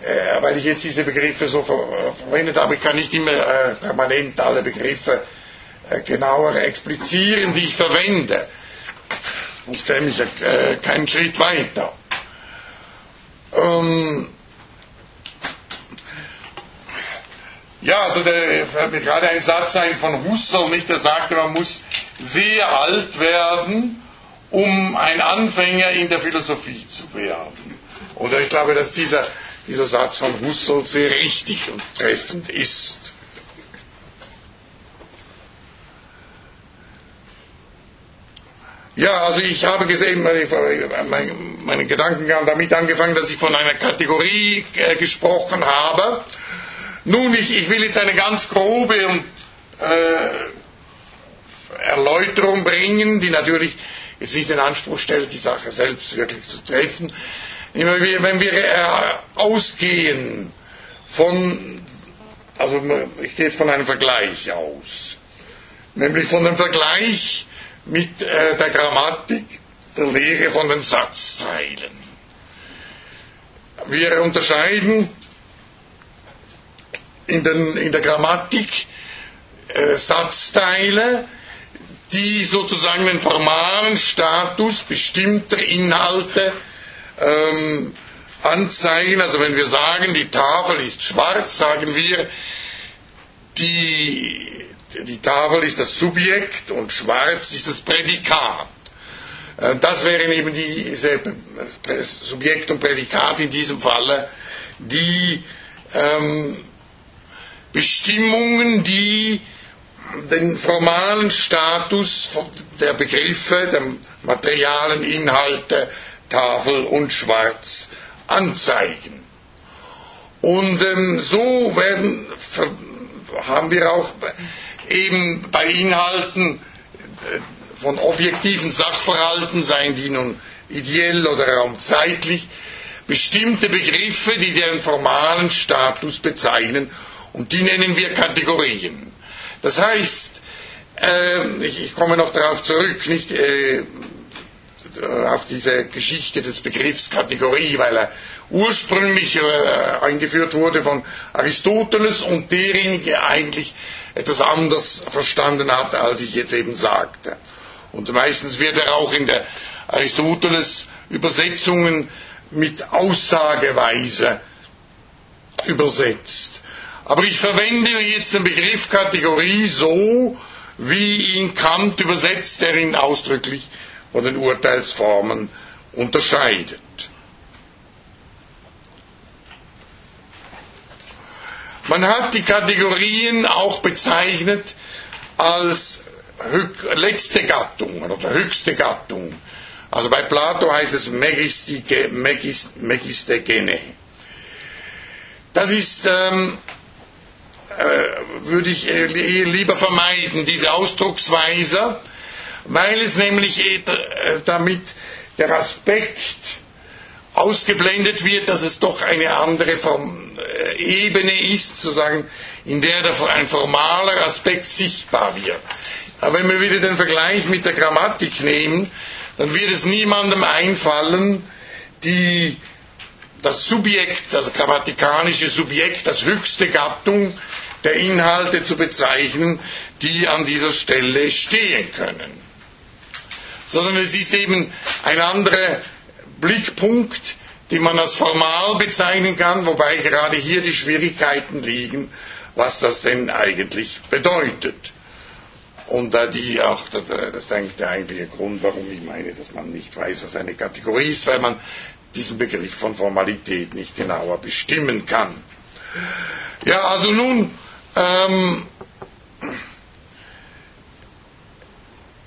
äh, weil ich jetzt diese Begriffe so ver verwendet habe, ich kann nicht immer äh, permanent alle Begriffe äh, genauer explizieren, die ich verwende. Sonst käme ich äh, keinen Schritt weiter. Ähm, ja, also der fällt mir gerade ein Satz ein von Husserl, nicht, der sagte, man muss sehr alt werden, um ein Anfänger in der Philosophie zu werden. Oder ich glaube, dass dieser, dieser Satz von Husserl sehr richtig und treffend ist. Ja, also ich habe gesehen, meine, meine Gedanken haben damit angefangen, dass ich von einer Kategorie äh, gesprochen habe. Nun, ich, ich, will jetzt eine ganz grobe äh, Erläuterung bringen, die natürlich jetzt nicht den Anspruch stellt, die Sache selbst wirklich zu treffen. Wenn wir äh, ausgehen von, also ich gehe jetzt von einem Vergleich aus, nämlich von dem Vergleich mit äh, der Grammatik, der Lehre von den Satzteilen. Wir unterscheiden in, den, in der Grammatik äh, Satzteile, die sozusagen den formalen Status bestimmter Inhalte ähm, anzeigen. Also wenn wir sagen, die Tafel ist schwarz, sagen wir, die, die Tafel ist das Subjekt und schwarz ist das Prädikat. Äh, das wären eben diese Subjekt und Prädikat in diesem Falle, die ähm, Bestimmungen, die den formalen Status der Begriffe, der materialen Inhalte Tafel und Schwarz anzeigen. Und ähm, so werden, haben wir auch eben bei Inhalten äh, von objektiven Sachverhalten, seien die nun ideell oder raumzeitlich, bestimmte Begriffe, die deren formalen Status bezeichnen und die nennen wir Kategorien. Das heißt, äh, ich, ich, komme noch darauf zurück, nicht äh, auf diese Geschichte des Begriffs Kategorie, weil er ursprünglich äh, eingeführt wurde von Aristoteles und derjenige eigentlich etwas anders verstanden hat, als ich jetzt eben sagte. Und meistens wird er auch in der Aristoteles Übersetzungen mit Aussageweise übersetzt. Aber ich verwende jetzt den Begriff Kategorie so, wie ihn Kant übersetzt, der ihn ausdrücklich von den Urteilsformen unterscheidet. Man hat die Kategorien auch bezeichnet als letzte Gattung oder höchste Gattung. Also bei Plato heißt es Megistegene. Das ist, ähm, äh, würde ich äh, lieber vermeiden, diese Ausdrucksweise, weil es nämlich äh, damit der Aspekt ausgeblendet wird, dass es doch eine andere äh, Ebene ist, sozusagen, in der ein formaler Aspekt sichtbar wird. Aber wenn wir wieder den Vergleich mit der Grammatik nehmen, dann wird es niemandem einfallen, die, das Subjekt, das grammatikanische Subjekt, das höchste Gattung der Inhalte zu bezeichnen, die an dieser Stelle stehen können. Sondern es ist eben ein anderer Blickpunkt, den man als formal bezeichnen kann, wobei gerade hier die Schwierigkeiten liegen, was das denn eigentlich bedeutet. Und äh, die auch, das, ist eigentlich der eigentliche Grund, warum ich meine, dass man nicht weiß, was eine Kategorie ist, weil man diesen Begriff von Formalität nicht genauer bestimmen kann. Ja, also nun ähm,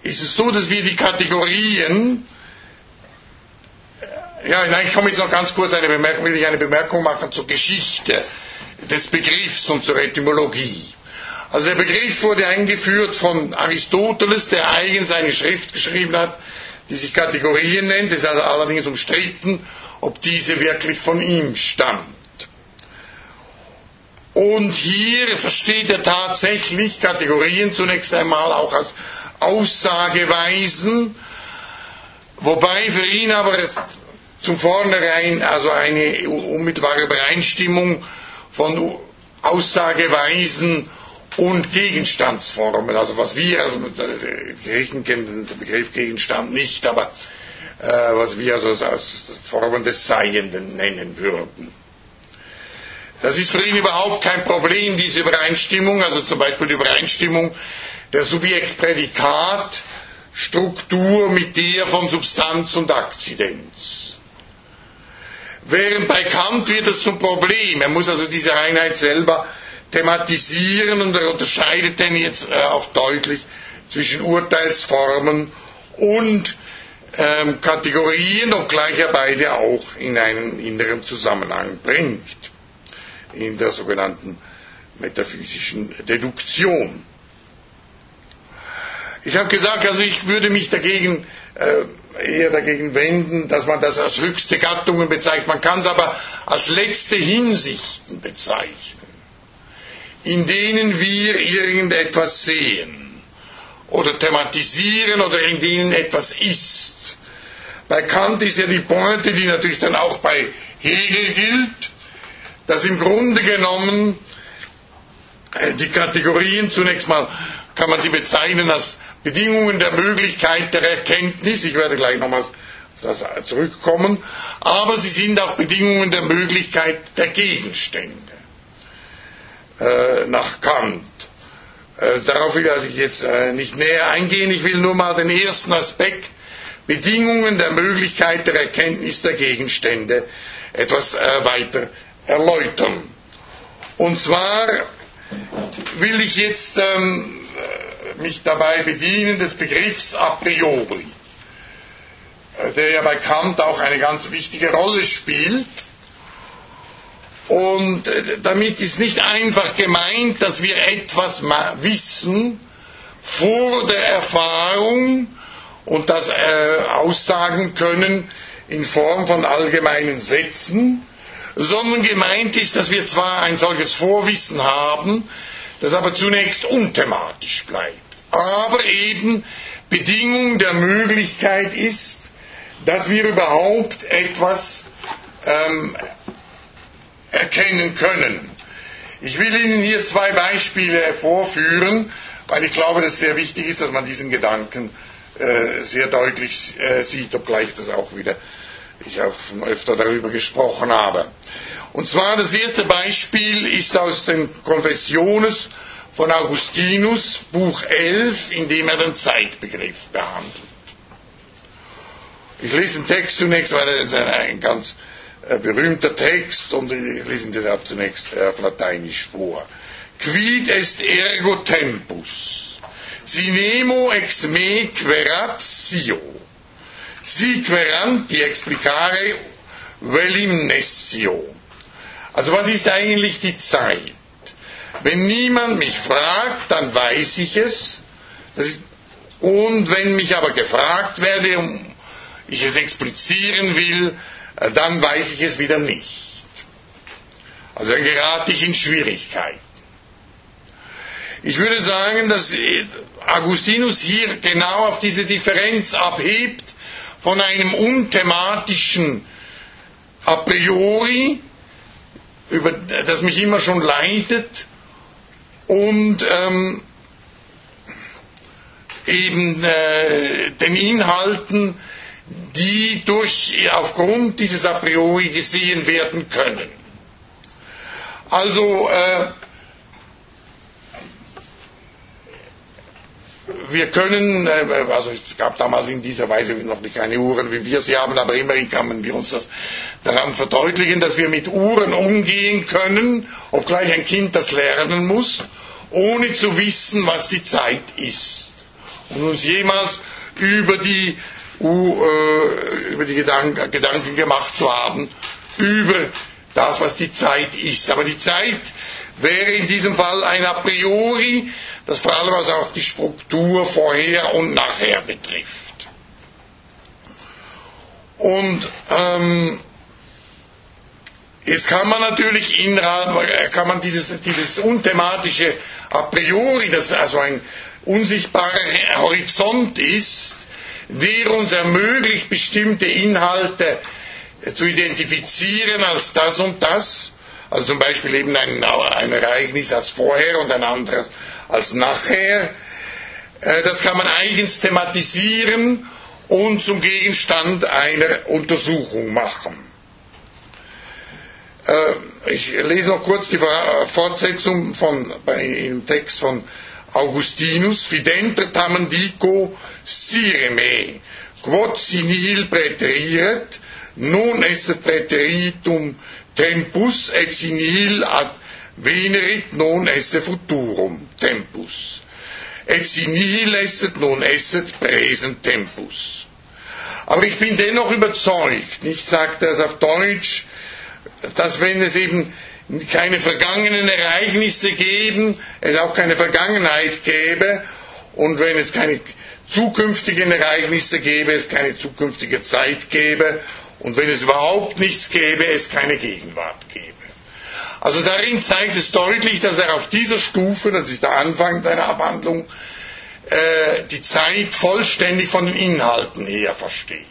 ist es so, dass wir die Kategorien Ja, nein, ich komme jetzt noch ganz kurz eine Bemerkung, will ich eine Bemerkung machen zur Geschichte des Begriffs und zur Etymologie. Also der Begriff wurde eingeführt von Aristoteles, der eigens eine Schrift geschrieben hat, die sich Kategorien nennt. Es ist also allerdings umstritten, ob diese wirklich von ihm stammt. Und hier versteht er tatsächlich Kategorien zunächst einmal auch als Aussageweisen, wobei für ihn aber zum Vornherein also eine unmittelbare Übereinstimmung von Aussageweisen und Gegenstandsformen, also was wir, also die Griechen kennen den Begriff Gegenstand nicht, aber äh, was wir also als Formen des Seienden nennen würden. Das ist für ihn überhaupt kein Problem, diese Übereinstimmung, also zum Beispiel die Übereinstimmung der Subjekt-Prädikat-Struktur mit der von Substanz und Akzidenz. Während bei Kant wird es zum Problem. Er muss also diese Einheit selber thematisieren und er unterscheidet denn jetzt äh, auch deutlich zwischen Urteilsformen und ähm, Kategorien, obgleich er beide auch in einen inneren Zusammenhang bringt, in der sogenannten metaphysischen Deduktion. Ich habe gesagt, also ich würde mich dagegen äh, eher dagegen wenden, dass man das als höchste Gattungen bezeichnet. Man kann es aber als letzte Hinsichten bezeichnen in denen wir irgendetwas sehen oder thematisieren oder in denen etwas ist. Bei Kant ist ja die Pointe, die natürlich dann auch bei Hegel gilt, dass im Grunde genommen äh, die Kategorien zunächst mal kann man sie bezeichnen als Bedingungen der Möglichkeit der Erkenntnis. Ich werde gleich nochmals das zurückkommen. Aber sie sind auch Bedingungen der Möglichkeit der Gegenstände äh, nach Kant. Äh, darauf will ich jetzt äh, nicht näher eingehen. Ich will nur mal den ersten Aspekt, Bedingungen der Möglichkeit der Erkenntnis der Gegenstände, etwas äh, weiter erläutern. Und zwar will ich jetzt ähm, mich dabei bedienen des Begriffs a priori, äh, der ja bei Kant auch eine ganz wichtige Rolle spielt und äh, damit ist nicht einfach gemeint, dass wir etwas wissen vor der Erfahrung und das äh, aussagen können in Form von allgemeinen Sätzen, sondern gemeint ist, dass wir zwar ein solches Vorwissen haben, das aber zunächst unthematisch bleibt, aber eben Bedingung der Möglichkeit ist, dass wir überhaupt etwas ähm, erkennen können. Ich will Ihnen hier zwei Beispiele hervorführen, weil ich glaube, dass es sehr wichtig ist, dass man diesen Gedanken äh, sehr deutlich äh, sieht, obgleich das auch wieder ich auch öfter darüber gesprochen habe. Und zwar das erste Beispiel ist aus den Konfessiones von Augustinus, Buch 11, in dem er den Zeitbegriff behandelt. Ich lese den Text zunächst, weil er ist ein ganz berühmter Text und ich lese ihn deshalb zunächst äh, auf Lateinisch vor. Quid est ergo tempus? Si nemo ex me queratio. Si queranti explicare velim nessio. Also was ist eigentlich die Zeit? Wenn niemand mich fragt, dann weiß ich es. Ist, und wenn mich aber gefragt werde ich es explizieren will, äh, dann weiß ich es wieder nicht. Also dann gerate ich in Schwierigkeiten. Ich würde sagen, dass Augustinus hier genau auf diese Differenz abhebt von einem unthematischen a priori, über, das mich immer schon leitet, und ähm, eben äh, den Inhalten, die durch, aufgrund dieses a priori gesehen werden können. Also äh, wir können, äh, also es gab damals in dieser Weise noch nicht keine Uhren, wie wir sie haben, aber immerhin kann wir uns das daran verdeutlichen, dass wir mit Uhren umgehen können, obgleich ein Kind das lernen muss, ohne zu wissen, was die Zeit ist. Und uns jemals über die äh, über die Gedanken, Gedanken gemacht zu haben über das, was die Zeit ist. Aber die Zeit wäre in diesem Fall ein a priori, das vor allem was auch die Struktur vorher und nachher betrifft. Und ähm, jetzt kann man natürlich innerhalb, kann man dieses, dieses unthematische a priori, das also ein unsichtbarer Horizont ist, der uns ermöglicht, bestimmte Inhalte zu identifizieren als das und das, also zum Beispiel eben ein, ein Ereignis als vorher und ein anderes als nachher, äh, das kann man eigens thematisieren und zum Gegenstand einer Untersuchung machen. Äh, ich lese noch kurz die Fortsetzung von, im Text von Augustinus, Fidenter tamen dico sire me, quod si nihil preteriret, non esset preteritum tempus et si nihil ad venerit non esse futurum tempus et si nihil esset non esset present tempus. Aber ich bin dennoch überzeugt, nicht sagt er es auf Deutsch, dass wenn es eben keine vergangenen Ereignisse geben, es auch keine Vergangenheit gäbe und wenn es keine zukünftigen Ereignisse gäbe, es keine zukünftige Zeit gäbe und wenn es überhaupt nichts gäbe, es keine Gegenwart gäbe. Also darin zeigt es deutlich, dass er auf dieser Stufe, das ist der Anfang seiner Abhandlung, äh, die Zeit vollständig von den Inhalten her versteht.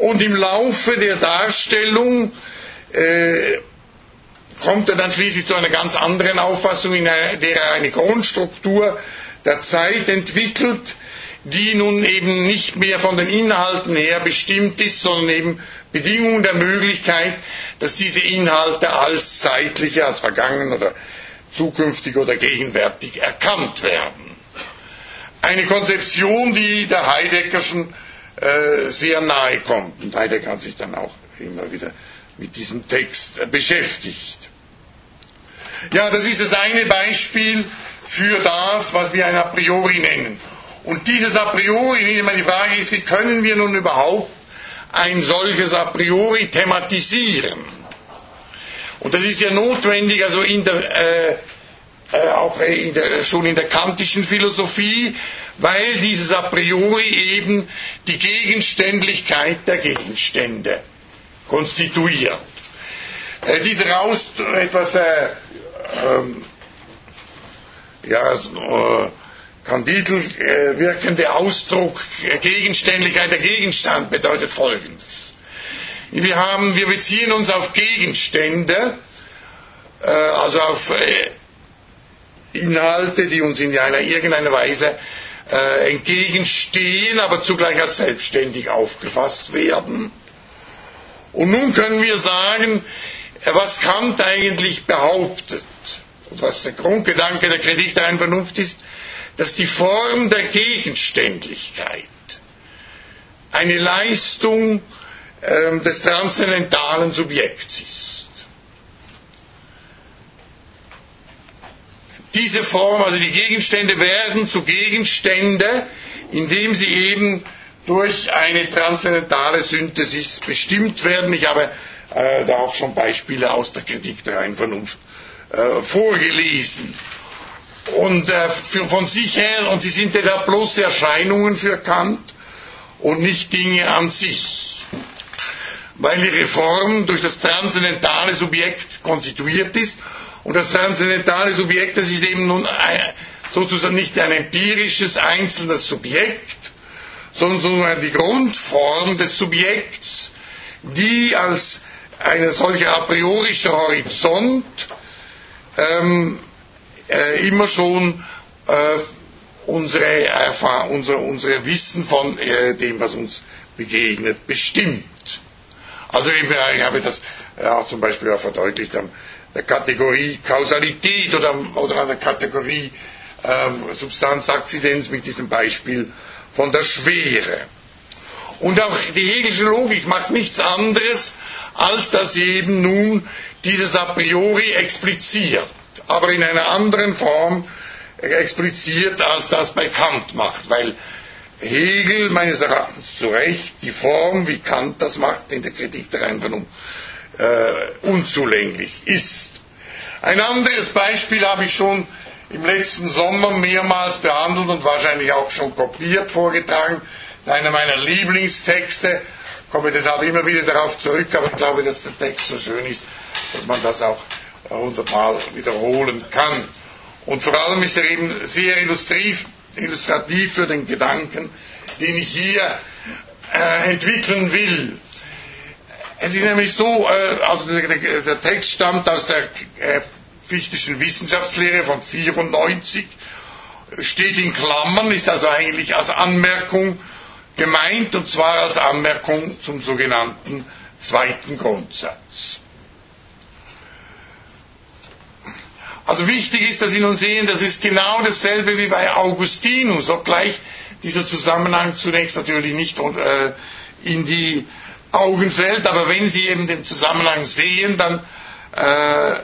Und im Laufe der Darstellung äh, kommt er dann schließlich zu einer ganz anderen Auffassung, in der er eine Grundstruktur der Zeit entwickelt, die nun eben nicht mehr von den Inhalten her bestimmt ist, sondern eben Bedingung der Möglichkeit, dass diese Inhalte als zeitliche, als vergangen oder zukünftig oder gegenwärtig erkannt werden. Eine Konzeption, die der Heideggerschen äh, sehr nahe kommt. Und Heidegger hat sich dann auch immer wieder mit diesem Text beschäftigt. Ja, das ist das eine Beispiel für das, was wir ein A priori nennen. Und dieses A priori, die Frage ist, wie können wir nun überhaupt ein solches A priori thematisieren? Und das ist ja notwendig, also in der, äh, äh, auch in der, schon in der kantischen Philosophie, weil dieses A priori eben die Gegenständlichkeit der Gegenstände konstituiert. Äh, dieser Aus etwas äh, ähm, ja, äh, Kandidel äh, wirkende Ausdruck äh, Gegenständlichkeit der Gegenstand bedeutet folgendes. Wir, haben, wir beziehen uns auf Gegenstände, äh, also auf äh, Inhalte, die uns in einer irgendeiner Weise äh, entgegenstehen, aber zugleich als selbstständig aufgefasst werden. Und nun können wir sagen, was Kant eigentlich behauptet, und was der Grundgedanke der Kritik der Vernunft ist, dass die Form der Gegenständlichkeit eine Leistung äh, des transzendentalen Subjekts ist. Diese Form, also die Gegenstände werden zu Gegenstände, indem sie eben durch eine transzendentale Synthesis bestimmt werden. Ich habe äh, da auch schon Beispiele aus der Kritik der reinen Vernunft äh, vorgelesen. Und äh, für, von sich her, und sie sind ja bloße Erscheinungen für Kant und nicht Dinge an sich. Weil die Reform durch das transzendentale Subjekt konstituiert ist und das transzendentale Subjekt, das ist eben nun sozusagen nicht ein empirisches einzelnes Subjekt, sondern die Grundform des Subjekts, die als ein solcher a priorischer Horizont ähm, äh, immer schon äh, unsere, Erfahr unsere, Wissen von äh, dem, was uns begegnet, bestimmt. Also ich habe das ja, zum Beispiel auch verdeutlicht an der Kategorie Kausalität oder, oder an der Kategorie ähm, Substanzakzidenz mit diesem Beispiel von der Schwere. Und auch die Hegelische Logik macht nichts anderes, als dass sie eben nun dieses a priori expliziert, aber in einer anderen Form expliziert, als das bei Kant macht, weil Hegel meines Erachtens zu Recht die Form, wie Kant das macht in der Kritik der Einvernunft, äh, unzulänglich ist. Ein anderes Beispiel habe ich schon im letzten Sommer mehrmals behandelt und wahrscheinlich auch schon kopiert vorgetragen. Einer meiner Lieblingstexte, komme deshalb immer wieder darauf zurück, aber ich glaube, dass der Text so schön ist, dass man das auch hundertmal wiederholen kann. Und vor allem ist er eben sehr illustrativ, illustrativ für den Gedanken, den ich hier äh, entwickeln will. Es ist nämlich so, äh, also der, der, Text stammt aus der äh, Fichtischen Wissenschaftslehre von 94, steht in Klammern, ist also eigentlich als Anmerkung gemeint, und zwar als Anmerkung zum sogenannten zweiten Grundsatz. Also wichtig ist, dass Sie nun sehen, das ist genau dasselbe wie bei Augustinus, obgleich dieser Zusammenhang zunächst natürlich nicht äh, in die Augen fällt, aber wenn Sie eben den Zusammenhang sehen, dann äh,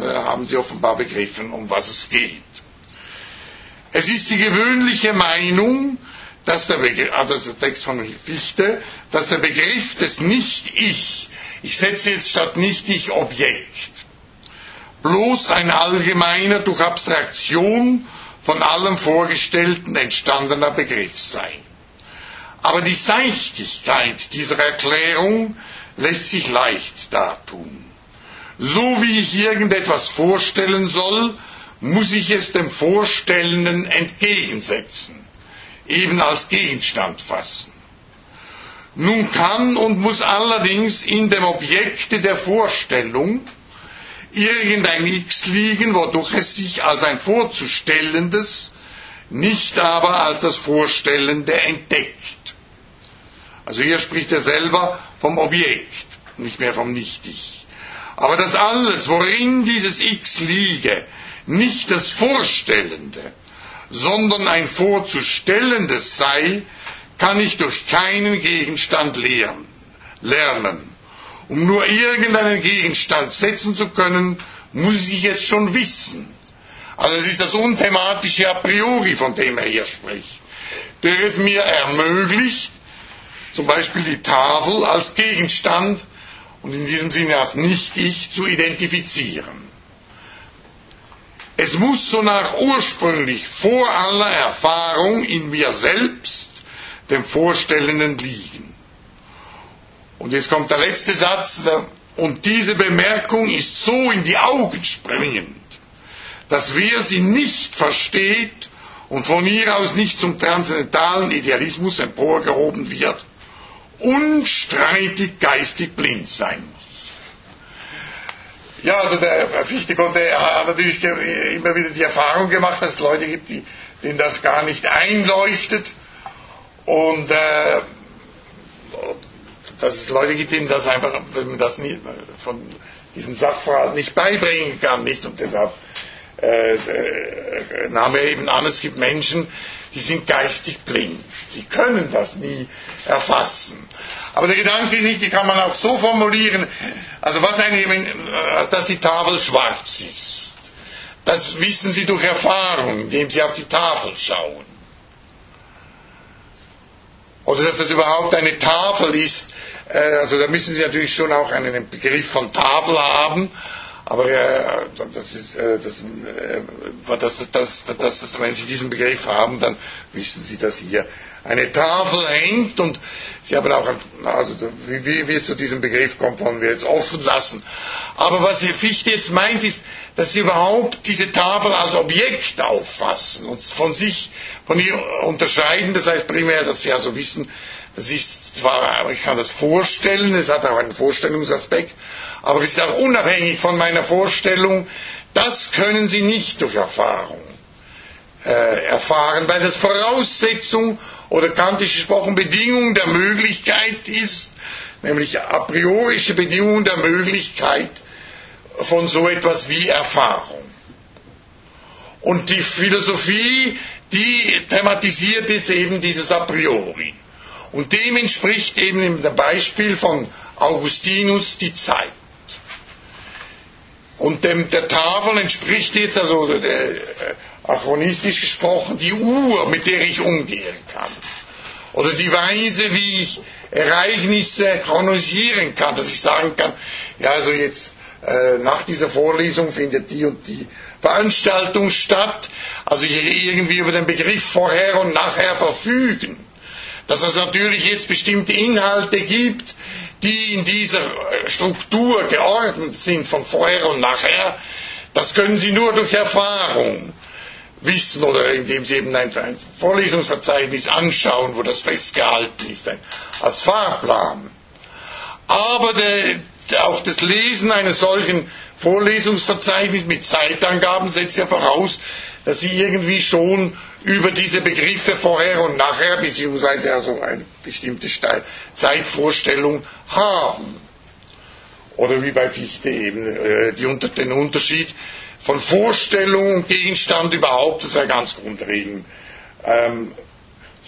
haben Sie offenbar begriffen, um was es geht. Es ist die gewöhnliche Meinung, dass der Begriff, also ist der Text von Fichte, dass der Begriff des Nicht-Ich, ich setze jetzt statt Nicht-Ich Objekt, bloß ein allgemeiner durch Abstraktion von allem Vorgestellten entstandener Begriff sei. Aber die Seichtigkeit dieser Erklärung lässt sich leicht dartun. So wie ich irgendetwas vorstellen soll, muss ich es dem Vorstellenden entgegensetzen, eben als Gegenstand fassen. Nun kann und muss allerdings in dem Objekte der Vorstellung irgendein X liegen, wodurch es sich als ein vorzustellendes, nicht aber als das Vorstellende entdeckt. Also hier spricht er selber vom Objekt, nicht mehr vom Nicht-Ich. Aber dass alles, worin dieses X liege, nicht das Vorstellende, sondern ein Vorzustellendes sei, kann ich durch keinen Gegenstand lernen. Um nur irgendeinen Gegenstand setzen zu können, muss ich es schon wissen. Also es ist das unthematische A priori, von dem er hier spricht, der es mir ermöglicht, zum Beispiel die Tafel als Gegenstand und in diesem Sinne als Nicht-Ich zu identifizieren. Es muss so nach ursprünglich vor aller Erfahrung in mir selbst, dem Vorstellenden, liegen. Und jetzt kommt der letzte Satz, und diese Bemerkung ist so in die Augen springend, dass wer sie nicht versteht und von ihr aus nicht zum transzendentalen Idealismus emporgehoben wird, unstreitig geistig blind sein muss. Ja, also der Fichte konnte, hat natürlich immer wieder die Erfahrung gemacht, dass es Leute gibt, die, denen das gar nicht einleuchtet. Und äh, dass es Leute gibt, denen das einfach, wenn man das nie, von diesen Sachverhalt nicht beibringen kann, nicht? Und deshalb äh, äh, nahm er eben an, es gibt Menschen, die sind geistig blind. Die können das nie erfassen. Aber der Gedanke nicht, die kann man auch so formulieren, also was eigentlich, dass die Tafel schwarz ist. Das wissen Sie durch Erfahrung, indem Sie auf die Tafel schauen. Oder dass das überhaupt eine Tafel ist, äh, also da müssen Sie natürlich schon auch einen Begriff von Tafel haben, aber äh, das ist, äh, das, äh, das, das, das, wenn Sie diesen Begriff haben, dann wissen Sie, dass hier eine Tafel hängt und Sie haben auch, also wie, wie, wie es zu diesem Begriff kommt, wollen wir jetzt offen lassen. Aber was Herr Fichte jetzt meint, ist, dass Sie überhaupt diese Tafel als Objekt auffassen und von sich, von ihr unterscheiden. Das heißt primär, dass Sie also wissen, das ist zwar, ich kann das vorstellen, es hat auch einen Vorstellungsaspekt, aber ist auch unabhängig von meiner Vorstellung. Das können Sie nicht durch Erfahrung äh, erfahren, weil das Voraussetzung oder kantisch gesprochen Bedingung der Möglichkeit ist, nämlich a priorische Bedingung der Möglichkeit von so etwas wie Erfahrung. Und die Philosophie, die thematisiert jetzt eben dieses a priori. Und dem entspricht eben im Beispiel von Augustinus die Zeit. Und dem, der Tafel entspricht jetzt, also äh, achronistisch gesprochen, die Uhr, mit der ich umgehen kann. oder die Weise, wie ich Ereignisse chronisieren kann, dass ich sagen kann, ja, also jetzt äh, nach dieser Vorlesung findet die und die Veranstaltung statt, also hier irgendwie über den Begriff vorher und nachher verfügen. Dass es natürlich jetzt bestimmte Inhalte gibt, die in dieser Struktur geordnet sind von vorher und nachher, das können Sie nur durch Erfahrung wissen oder indem Sie eben ein, Vorlesungsverzeichnis anschauen, wo das festgehalten ist, als Fahrplan. Aber der, auch das Lesen eines solchen Vorlesungsverzeichnisses mit Zeitangaben setzt ja voraus, dass Sie irgendwie schon über diese Begriffe vorher und nachher, beziehungsweise also eine bestimmte Zeitvorstellung haben. Oder wie bei Fichte eben äh, die, den Unterschied von Vorstellung und Gegenstand überhaupt, das wäre ganz grundlegend, ähm,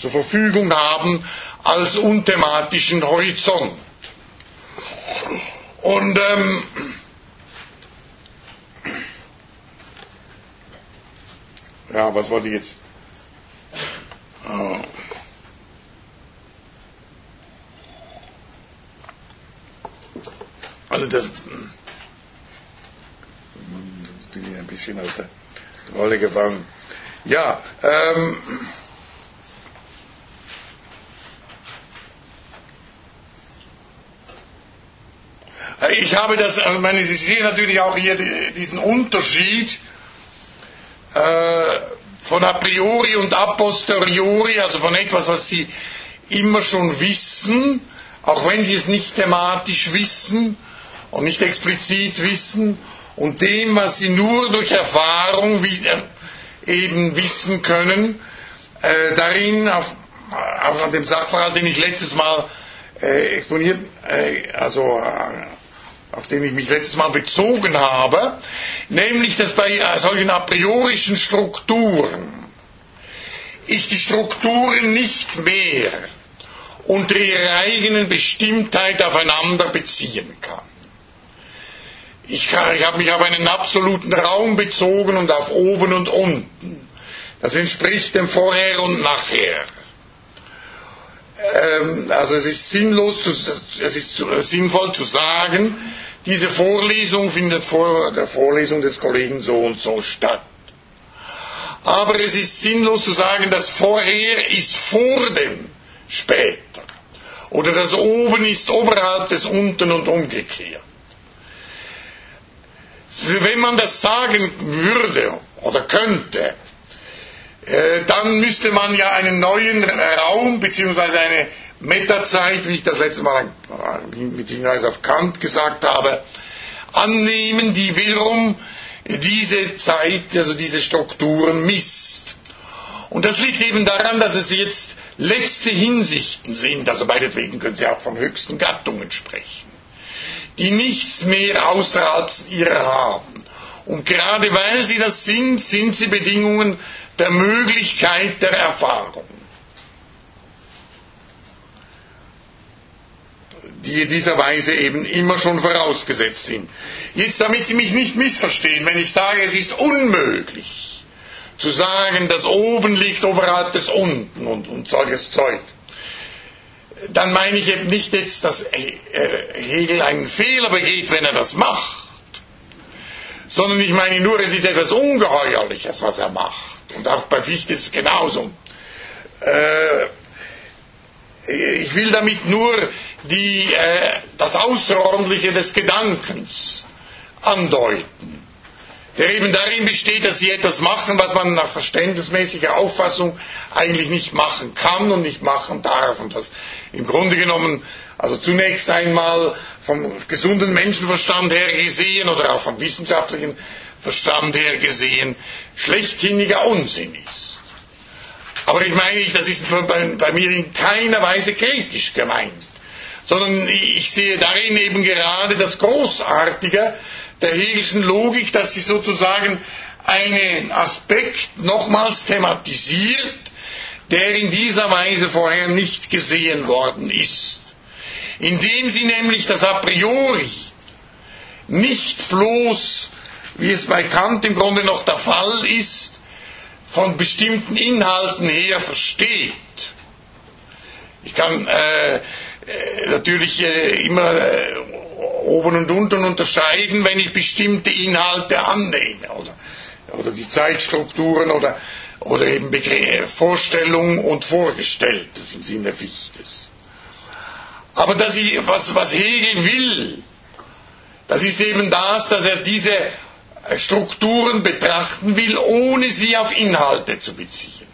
zur Verfügung haben als unthematischen Horizont. Und ähm, ja, was wollte ich jetzt? Also das bin ich ein bisschen aus der Rolle gefangen. Ja, ähm, ich habe das, also meine, Sie sehen natürlich auch hier diesen Unterschied äh, von a priori und a posteriori, also von etwas, was Sie immer schon wissen, auch wenn Sie es nicht thematisch wissen und nicht explizit wissen, und dem, was sie nur durch Erfahrung äh, eben wissen können, äh, darin auf, auf dem Sachverhalt, den ich letztes Mal äh, exponiert, äh, also äh, auf den ich mich letztes Mal bezogen habe, nämlich dass bei äh, solchen a priorischen Strukturen ich die Strukturen nicht mehr unter ihrer eigenen Bestimmtheit aufeinander beziehen kann. Ich, ich habe mich auf einen absoluten Raum bezogen und auf oben und unten. Das entspricht dem Vorher und Nachher. Ähm, also es ist sinnlos, zu, es ist zu, sinnvoll zu sagen, diese Vorlesung findet vor der Vorlesung des Kollegen so und so statt. Aber es ist sinnlos zu sagen, das Vorher ist vor dem Später. Oder das Oben ist oberhalb des Unten und umgekehrt. Wenn man das sagen würde oder könnte, äh, dann müsste man ja einen neuen Raum beziehungsweise eine Metazeit, wie ich das letzte Mal mit Hinweis auf Kant gesagt habe, annehmen, die wiederum diese Zeit, also diese Strukturen misst. Und das liegt eben daran, dass es jetzt letzte Hinsichten sind, also meinetwegen können Sie auch von höchsten Gattungen sprechen die nichts mehr außerhalb ihrer haben. Und gerade weil sie das sind, sind sie Bedingungen der Möglichkeit der Erfahrung. die in dieser Weise eben immer schon vorausgesetzt sind. Jetzt, damit Sie mich nicht missverstehen, wenn ich sage, es ist unmöglich zu sagen, das oben liegt oberhalb des unten und, und solches Zeug, dann meine ich eben nicht jetzt, dass Hegel einen Fehler begeht, wenn er das macht, sondern ich meine nur, es ist etwas Ungeheuerliches, was er macht. Und auch bei Fichte ist es genauso. Äh, ich will damit nur die, äh, das Außerordentliche des Gedankens andeuten der eben darin besteht, dass sie etwas machen, was man nach verständnismäßiger Auffassung eigentlich nicht machen kann und nicht machen darf. Und das im Grunde genommen, also zunächst einmal vom gesunden Menschenverstand her gesehen oder auch vom wissenschaftlichen Verstand her gesehen, schlechthinniger Unsinn ist. Aber ich meine, das ist bei, bei mir in keiner Weise kritisch gemeint, sondern ich sehe darin eben gerade das Großartige, der hegelischen Logik, dass sie sozusagen einen Aspekt nochmals thematisiert, der in dieser Weise vorher nicht gesehen worden ist. Indem sie nämlich das a priori nicht bloß, wie es bei Kant im Grunde noch der Fall ist, von bestimmten Inhalten her versteht, Ich kann äh, natürlich äh, immer äh, oben und unten unterscheiden, wenn ich bestimmte Inhalte annehme. Oder, oder die Zeitstrukturen oder, oder eben Begr Vorstellung und Vorgestelltes im Sinne Fichtes. Aber das, was, was Hegel will, das ist eben das, dass er diese Strukturen betrachten will, ohne sie auf Inhalte zu beziehen.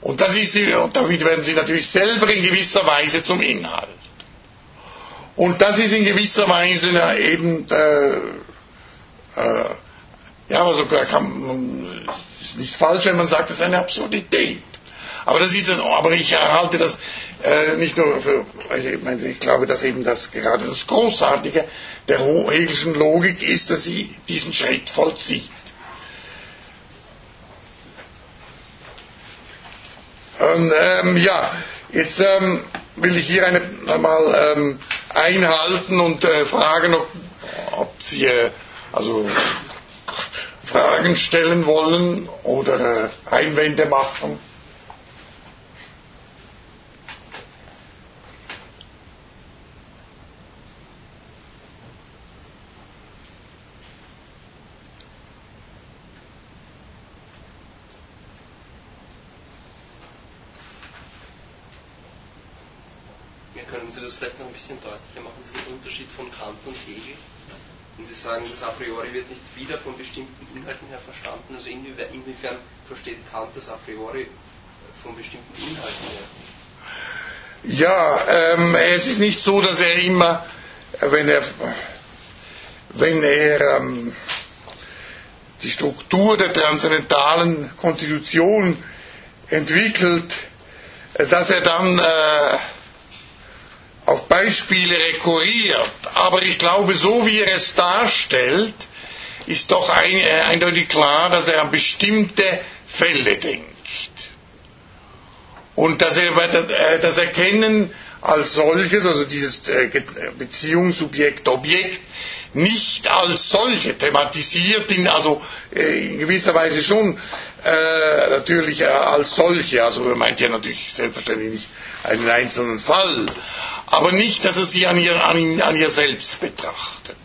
Und, das ist, und damit werden sie natürlich selber in gewisser Weise zum Inhalt. Und das ist in gewisser Weise eben, äh, äh, ja, sogar kann, ist nicht falsch, wenn man sagt, das ist eine Absurdität. Aber das ist das, aber ich halte das äh, nicht nur für, ich, meine, ich glaube, dass eben das gerade das Großartige der hegelischen Logik ist, dass sie diesen Schritt vollzieht. Und, ähm, ja, jetzt ähm, will ich hier eine, einmal ähm, einhalten und äh, fragen, ob, ob Sie äh, also Fragen stellen wollen oder äh, Einwände machen. Bisschen deutlicher machen, diesen Unterschied von Kant und Hegel. Wenn Sie sagen, das a priori wird nicht wieder von bestimmten Inhalten her verstanden, also inwiefern versteht Kant das a priori von bestimmten Inhalten her? Ja, ähm, es ist nicht so, dass er immer, wenn er, wenn er ähm, die Struktur der transzendentalen Konstitution entwickelt, dass er dann äh, auf Beispiele rekurriert, aber ich glaube, so wie er es darstellt, ist doch ein, äh, eindeutig klar, dass er an bestimmte Fälle denkt. Und dass er äh, das Erkennen als solches, also dieses äh, Beziehung Subjekt-Objekt, nicht als solche thematisiert, in, also äh, in gewisser Weise schon äh, natürlich äh, als solche, also er meint ja natürlich selbstverständlich nicht einen einzelnen Fall, aber nicht, dass er sie an ihr, an, an ihr selbst betrachtet,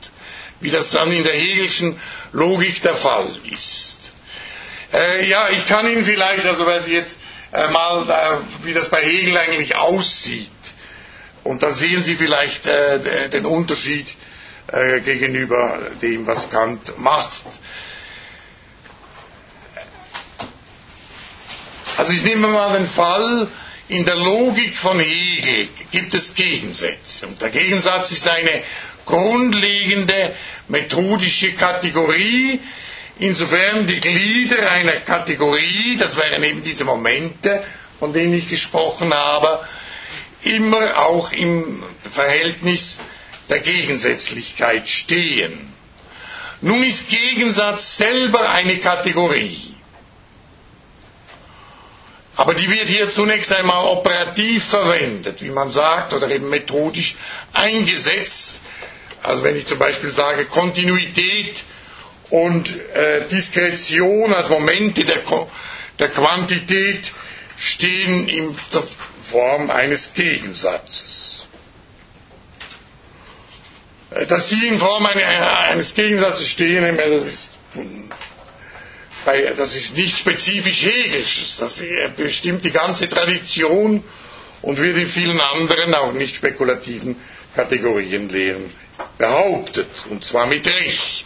wie das dann in der Hegelschen Logik der Fall ist. Äh, ja, ich kann Ihnen vielleicht, also weil Sie jetzt äh, mal, äh, wie das bei Hegel eigentlich aussieht, und dann sehen Sie vielleicht äh, den Unterschied äh, gegenüber dem, was Kant macht. Also ich nehme mal den Fall, in der Logik von Hegel gibt es Gegensätze. Und der Gegensatz ist eine grundlegende methodische Kategorie, insofern die Glieder einer Kategorie, das wären eben diese Momente, von denen ich gesprochen habe, immer auch im Verhältnis der Gegensätzlichkeit stehen. Nun ist Gegensatz selber eine Kategorie. Aber die wird hier zunächst einmal operativ verwendet, wie man sagt, oder eben methodisch eingesetzt. Also wenn ich zum Beispiel sage, Kontinuität und äh, Diskretion als Momente der, der Quantität stehen in der Form eines Gegensatzes. Äh, dass die in Form eines Gegensatzes stehen, das ist bei, das ist nicht spezifisch Hegels, das bestimmt die ganze Tradition und wird in vielen anderen, auch nicht spekulativen Kategorienlehren behauptet, und zwar mit Recht.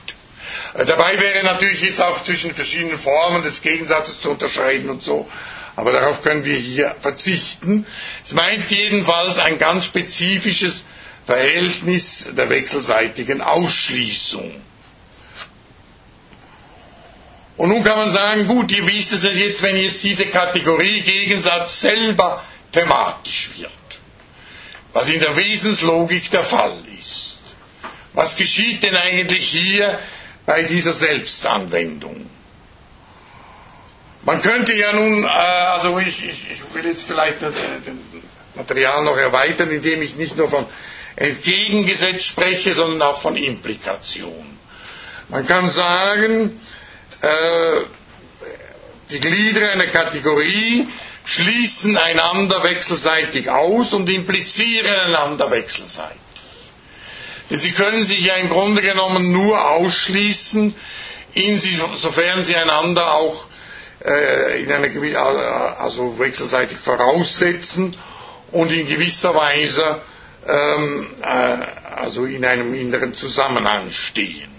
Äh, dabei wäre natürlich jetzt auch zwischen verschiedenen Formen des Gegensatzes zu unterscheiden und so, aber darauf können wir hier verzichten. Es meint jedenfalls ein ganz spezifisches Verhältnis der wechselseitigen Ausschließung. Und nun kann man sagen, gut, wie ist es jetzt, wenn jetzt diese Kategorie Gegensatz selber thematisch wird? Was in der Wesenslogik der Fall ist. Was geschieht denn eigentlich hier bei dieser Selbstanwendung? Man könnte ja nun, äh, also ich, ich, ich, will jetzt vielleicht das Material noch erweitern, indem ich nicht nur von entgegengesetzt spreche, sondern auch von Implikation. Man kann sagen, äh, die Glieder einer Kategorie schließen einander wechselseitig aus und implizieren einander wechselseitig. Denn sie können sich ja im Grunde genommen nur ausschließen, insofern sie einander auch äh, in einer gewissen, also wechselseitig voraussetzen und in gewisser Weise ähm, äh, also in einem inneren Zusammenhang stehen.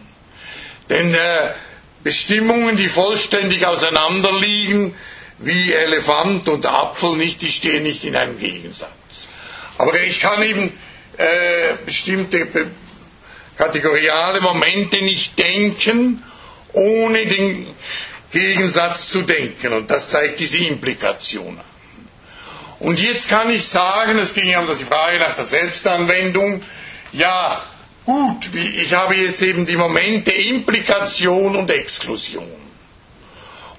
Denn äh, Bestimmungen, die vollständig auseinanderliegen, wie Elefant und Apfel nicht, die stehen nicht in einem Gegensatz. Aber ich kann eben äh, bestimmte kategoriale Momente nicht denken, ohne den Gegensatz zu denken. Und das zeigt diese Implikation. Und jetzt kann ich sagen, es ging ja um die Frage nach der Selbstanwendung, ja, gut, ich habe jetzt eben die Momente Implikation und Exklusion.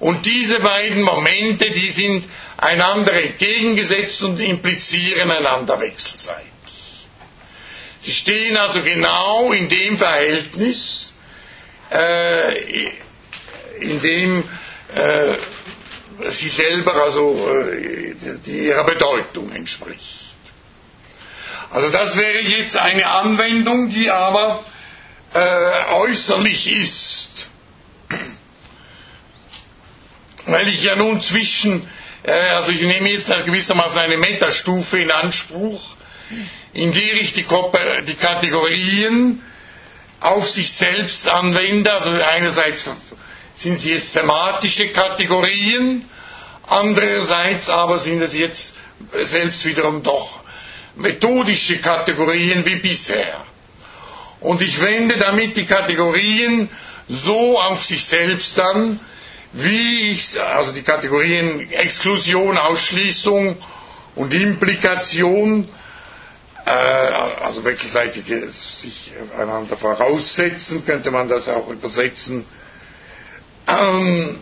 Und diese beiden Momente, die sind einander entgegengesetzt und implizieren einander wechselseitig. Sie stehen also genau in dem Verhältnis, äh, in dem äh, sie selber also äh, die ihrer Bedeutung entspricht. Also das wäre jetzt eine Anwendung, die aber äh, äußerlich ist. Weil ich ja nun zwischen, äh, also ich nehme jetzt gewissermaßen eine Metastufe in Anspruch, in der ich die, die Kategorien auf sich selbst anwende. Also einerseits sind sie jetzt thematische Kategorien, andererseits aber sind es jetzt selbst wiederum doch methodische Kategorien wie bisher. Und ich wende damit die Kategorien so auf sich selbst an, wie ich, also die Kategorien Exklusion, Ausschließung und Implikation, äh, also wechselseitig sich einander voraussetzen, könnte man das auch übersetzen, ähm,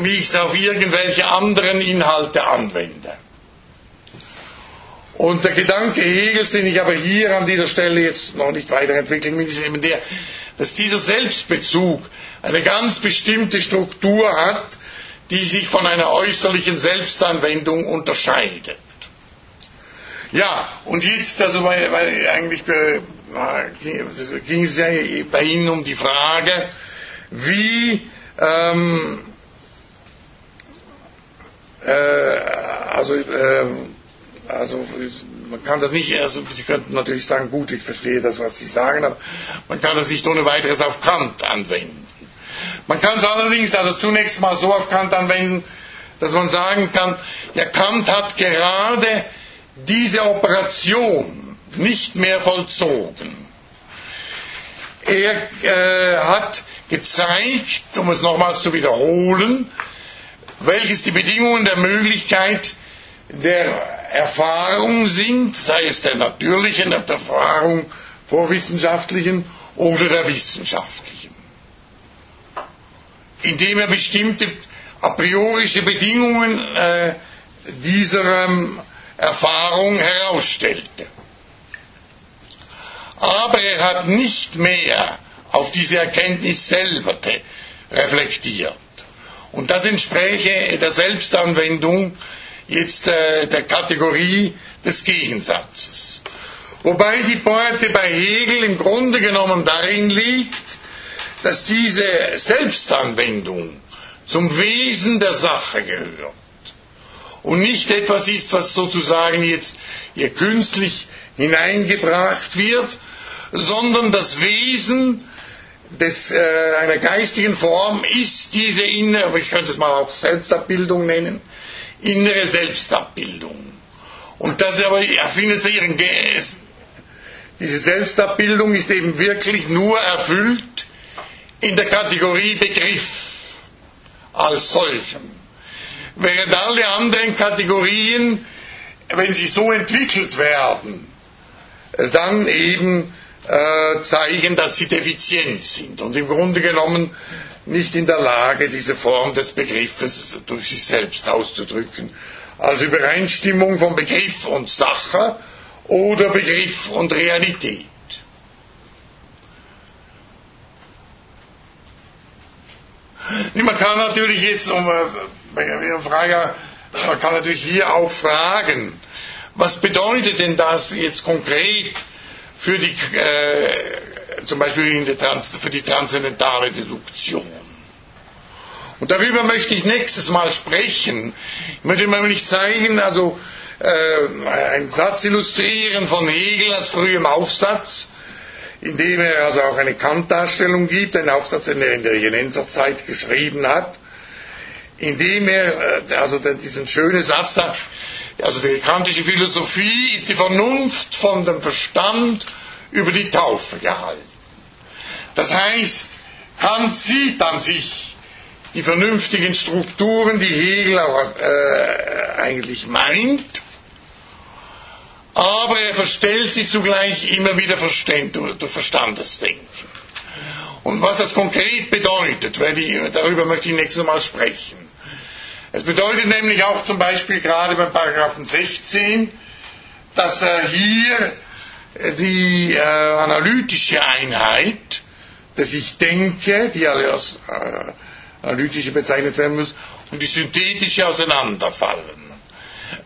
wie ich es auf irgendwelche anderen Inhalte anwende. Und der Gedanke Hegels, den ich aber hier an dieser Stelle jetzt noch nicht weiterentwickeln will, ist eben der, dass dieser Selbstbezug eine ganz bestimmte Struktur hat, die sich von einer äußerlichen Selbstanwendung unterscheidet. Ja, und jetzt, also weil, weil eigentlich ging es ja bei Ihnen um die Frage, wie ähm, äh, also äh, also man kann das nicht, also Sie könnten natürlich sagen, gut, ich verstehe das, was Sie sagen, aber man kann das nicht ohne weiteres auf Kant anwenden. Man kann es allerdings also zunächst mal so auf Kant anwenden, dass man sagen kann, ja, Kant hat gerade diese Operation nicht mehr vollzogen. Er äh, hat gezeigt, um es nochmals zu wiederholen, welches die Bedingungen der Möglichkeit der Erfahrung sind, sei es der natürlichen, der Erfahrung vorwissenschaftlichen oder der wissenschaftlichen. Indem er bestimmte a priorische Bedingungen äh, dieser ähm, Erfahrung herausstellte. Aber er hat nicht mehr auf diese Erkenntnis selber reflektiert. Und das entspräche der Selbstanwendung jetzt äh, der Kategorie des Gegensatzes. Wobei die Pointe bei Hegel im Grunde genommen darin liegt, dass diese Selbstanwendung zum Wesen der Sache gehört und nicht etwas ist, was sozusagen jetzt hier künstlich hineingebracht wird, sondern das Wesen des, äh, einer geistigen Form ist diese innere, aber ich könnte es mal auch Selbstabbildung nennen, innere Selbstabbildung. Und das aber erfindet sich ihren Geist. Diese Selbstabbildung ist eben wirklich nur erfüllt in der Kategorie Begriff als solchem. Während alle anderen Kategorien, wenn sie so entwickelt werden, dann eben äh, zeigen, dass sie defizient sind und im Grunde genommen nicht in der Lage, diese Form des Begriffes durch sich selbst auszudrücken. Als Übereinstimmung von Begriff und Sache oder Begriff und Realität. Man kann natürlich jetzt, um äh, Frage Man kann natürlich hier auch fragen, was bedeutet denn das jetzt konkret für die, äh, zum Beispiel für die transzendentale Deduktion? Und darüber möchte ich nächstes Mal sprechen. Ich möchte mal nicht zeigen, also äh, einen Satz illustrieren von Hegel als frühem Aufsatz, in dem er also auch eine Kant-Darstellung gibt, einen Aufsatz, den er in der Jenenserzeit geschrieben hat, in dem er äh, also diesen schönen Satz sagt, also die kantische Philosophie ist die Vernunft von dem Verstand über die Taufe gehalten. Das heißt, Kant sieht an sich die vernünftigen Strukturen, die Hegel auch äh, eigentlich meint, aber er verstellt sie zugleich immer wieder durch Verstandesdenken. Und was das konkret bedeutet, darüber möchte ich nächstes Mal sprechen. Es bedeutet nämlich auch zum Beispiel gerade beim Paragraphen 16, dass hier die äh, analytische Einheit, dass ich denke, die als äh, analytische bezeichnet werden muss, und die synthetische auseinanderfallen.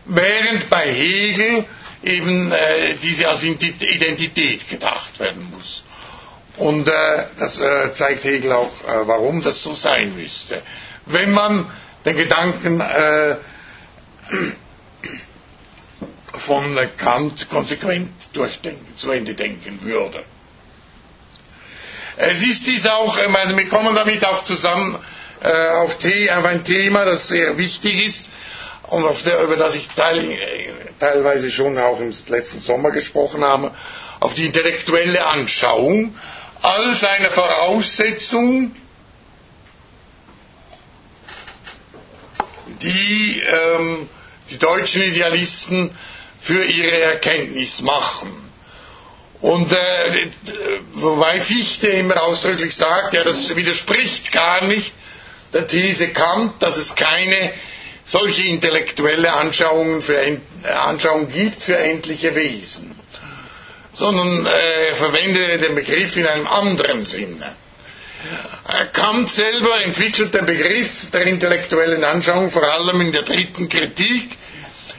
Während bei Hegel eben äh, diese als Identität gedacht werden muss. Und äh, das äh, zeigt Hegel auch, äh, warum das so sein müsste. Wenn man den Gedanken äh, von Kant konsequent durchdenken, zu Ende denken würde. Es ist dies auch, also wir kommen damit auch zusammen äh, auf, auf, ein Thema, das sehr wichtig ist und der, über das ich teil, teilweise schon auch im letzten Sommer gesprochen habe, auf die intellektuelle Anschauung als eine Voraussetzung, die ähm, die deutschen Idealisten für ihre Erkenntnis machen. Und äh, wobei Fichte immer ausdrücklich sagt, ja, das widerspricht gar nicht der These Kant, dass es keine solche intellektuelle Anschauungen, für, Anschauung gibt für endliche Wesen, sondern äh, verwende den Begriff in einem anderen Sinne. Äh, Kant selber entwickelt den Begriff der intellektuellen Anschauung vor allem in der dritten Kritik,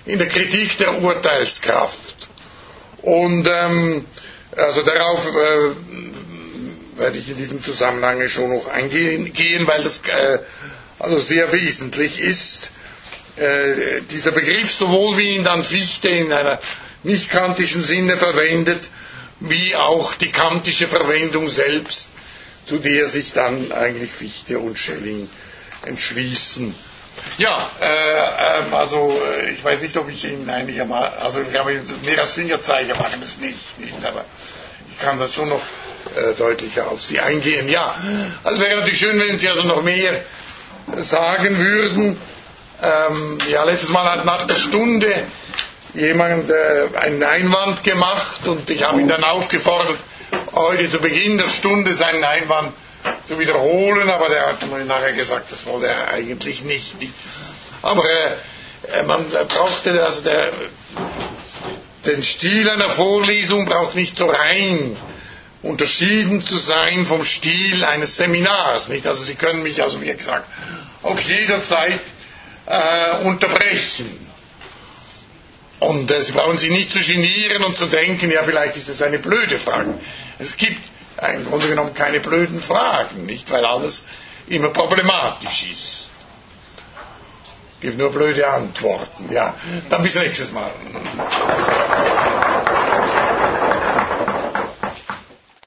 in der Kritik der Urteilskraft. Und ähm, also darauf äh, werde ich in diesem Zusammenhang schon noch eingehen, weil das äh, also sehr wesentlich ist. Äh, dieser Begriff, sowohl wie ihn dann Fichte in einer nicht kantischen Sinne verwendet, wie auch die kantische Verwendung selbst, zu der sich dann eigentlich Fichte und Schelling entschließen. Ja, äh, ähm, also äh, ich weiß nicht, ob ich Ihnen einigermaßen, also ich kann mehr als Fingerzeiger machen, das nicht, nicht, aber ich kann das schon noch äh, deutlicher auf Sie eingehen. Ja, also wäre natürlich schön, wenn Sie also noch mehr sagen würden. Ähm, ja, letztes Mal hat nach der Stunde jemand äh, einen Einwand gemacht und ich habe ihn dann aufgefordert, heute zu Beginn der Stunde seinen Einwand zu wiederholen, aber der hat mir nachher gesagt, das wollte er eigentlich nicht. Aber äh, man brauchte, also der, den Stil einer Vorlesung braucht nicht so rein unterschieden zu sein vom Stil eines Seminars. Nicht? Also Sie können mich, also wie gesagt, auch jederzeit äh, unterbrechen. Und äh, Sie brauchen sich nicht zu genieren und zu denken, ja, vielleicht ist es eine blöde Frage. Es gibt im Grunde genommen keine blöden Fragen, nicht, weil alles immer problematisch ist. Gibt nur blöde Antworten. Ja, dann bis nächstes Mal.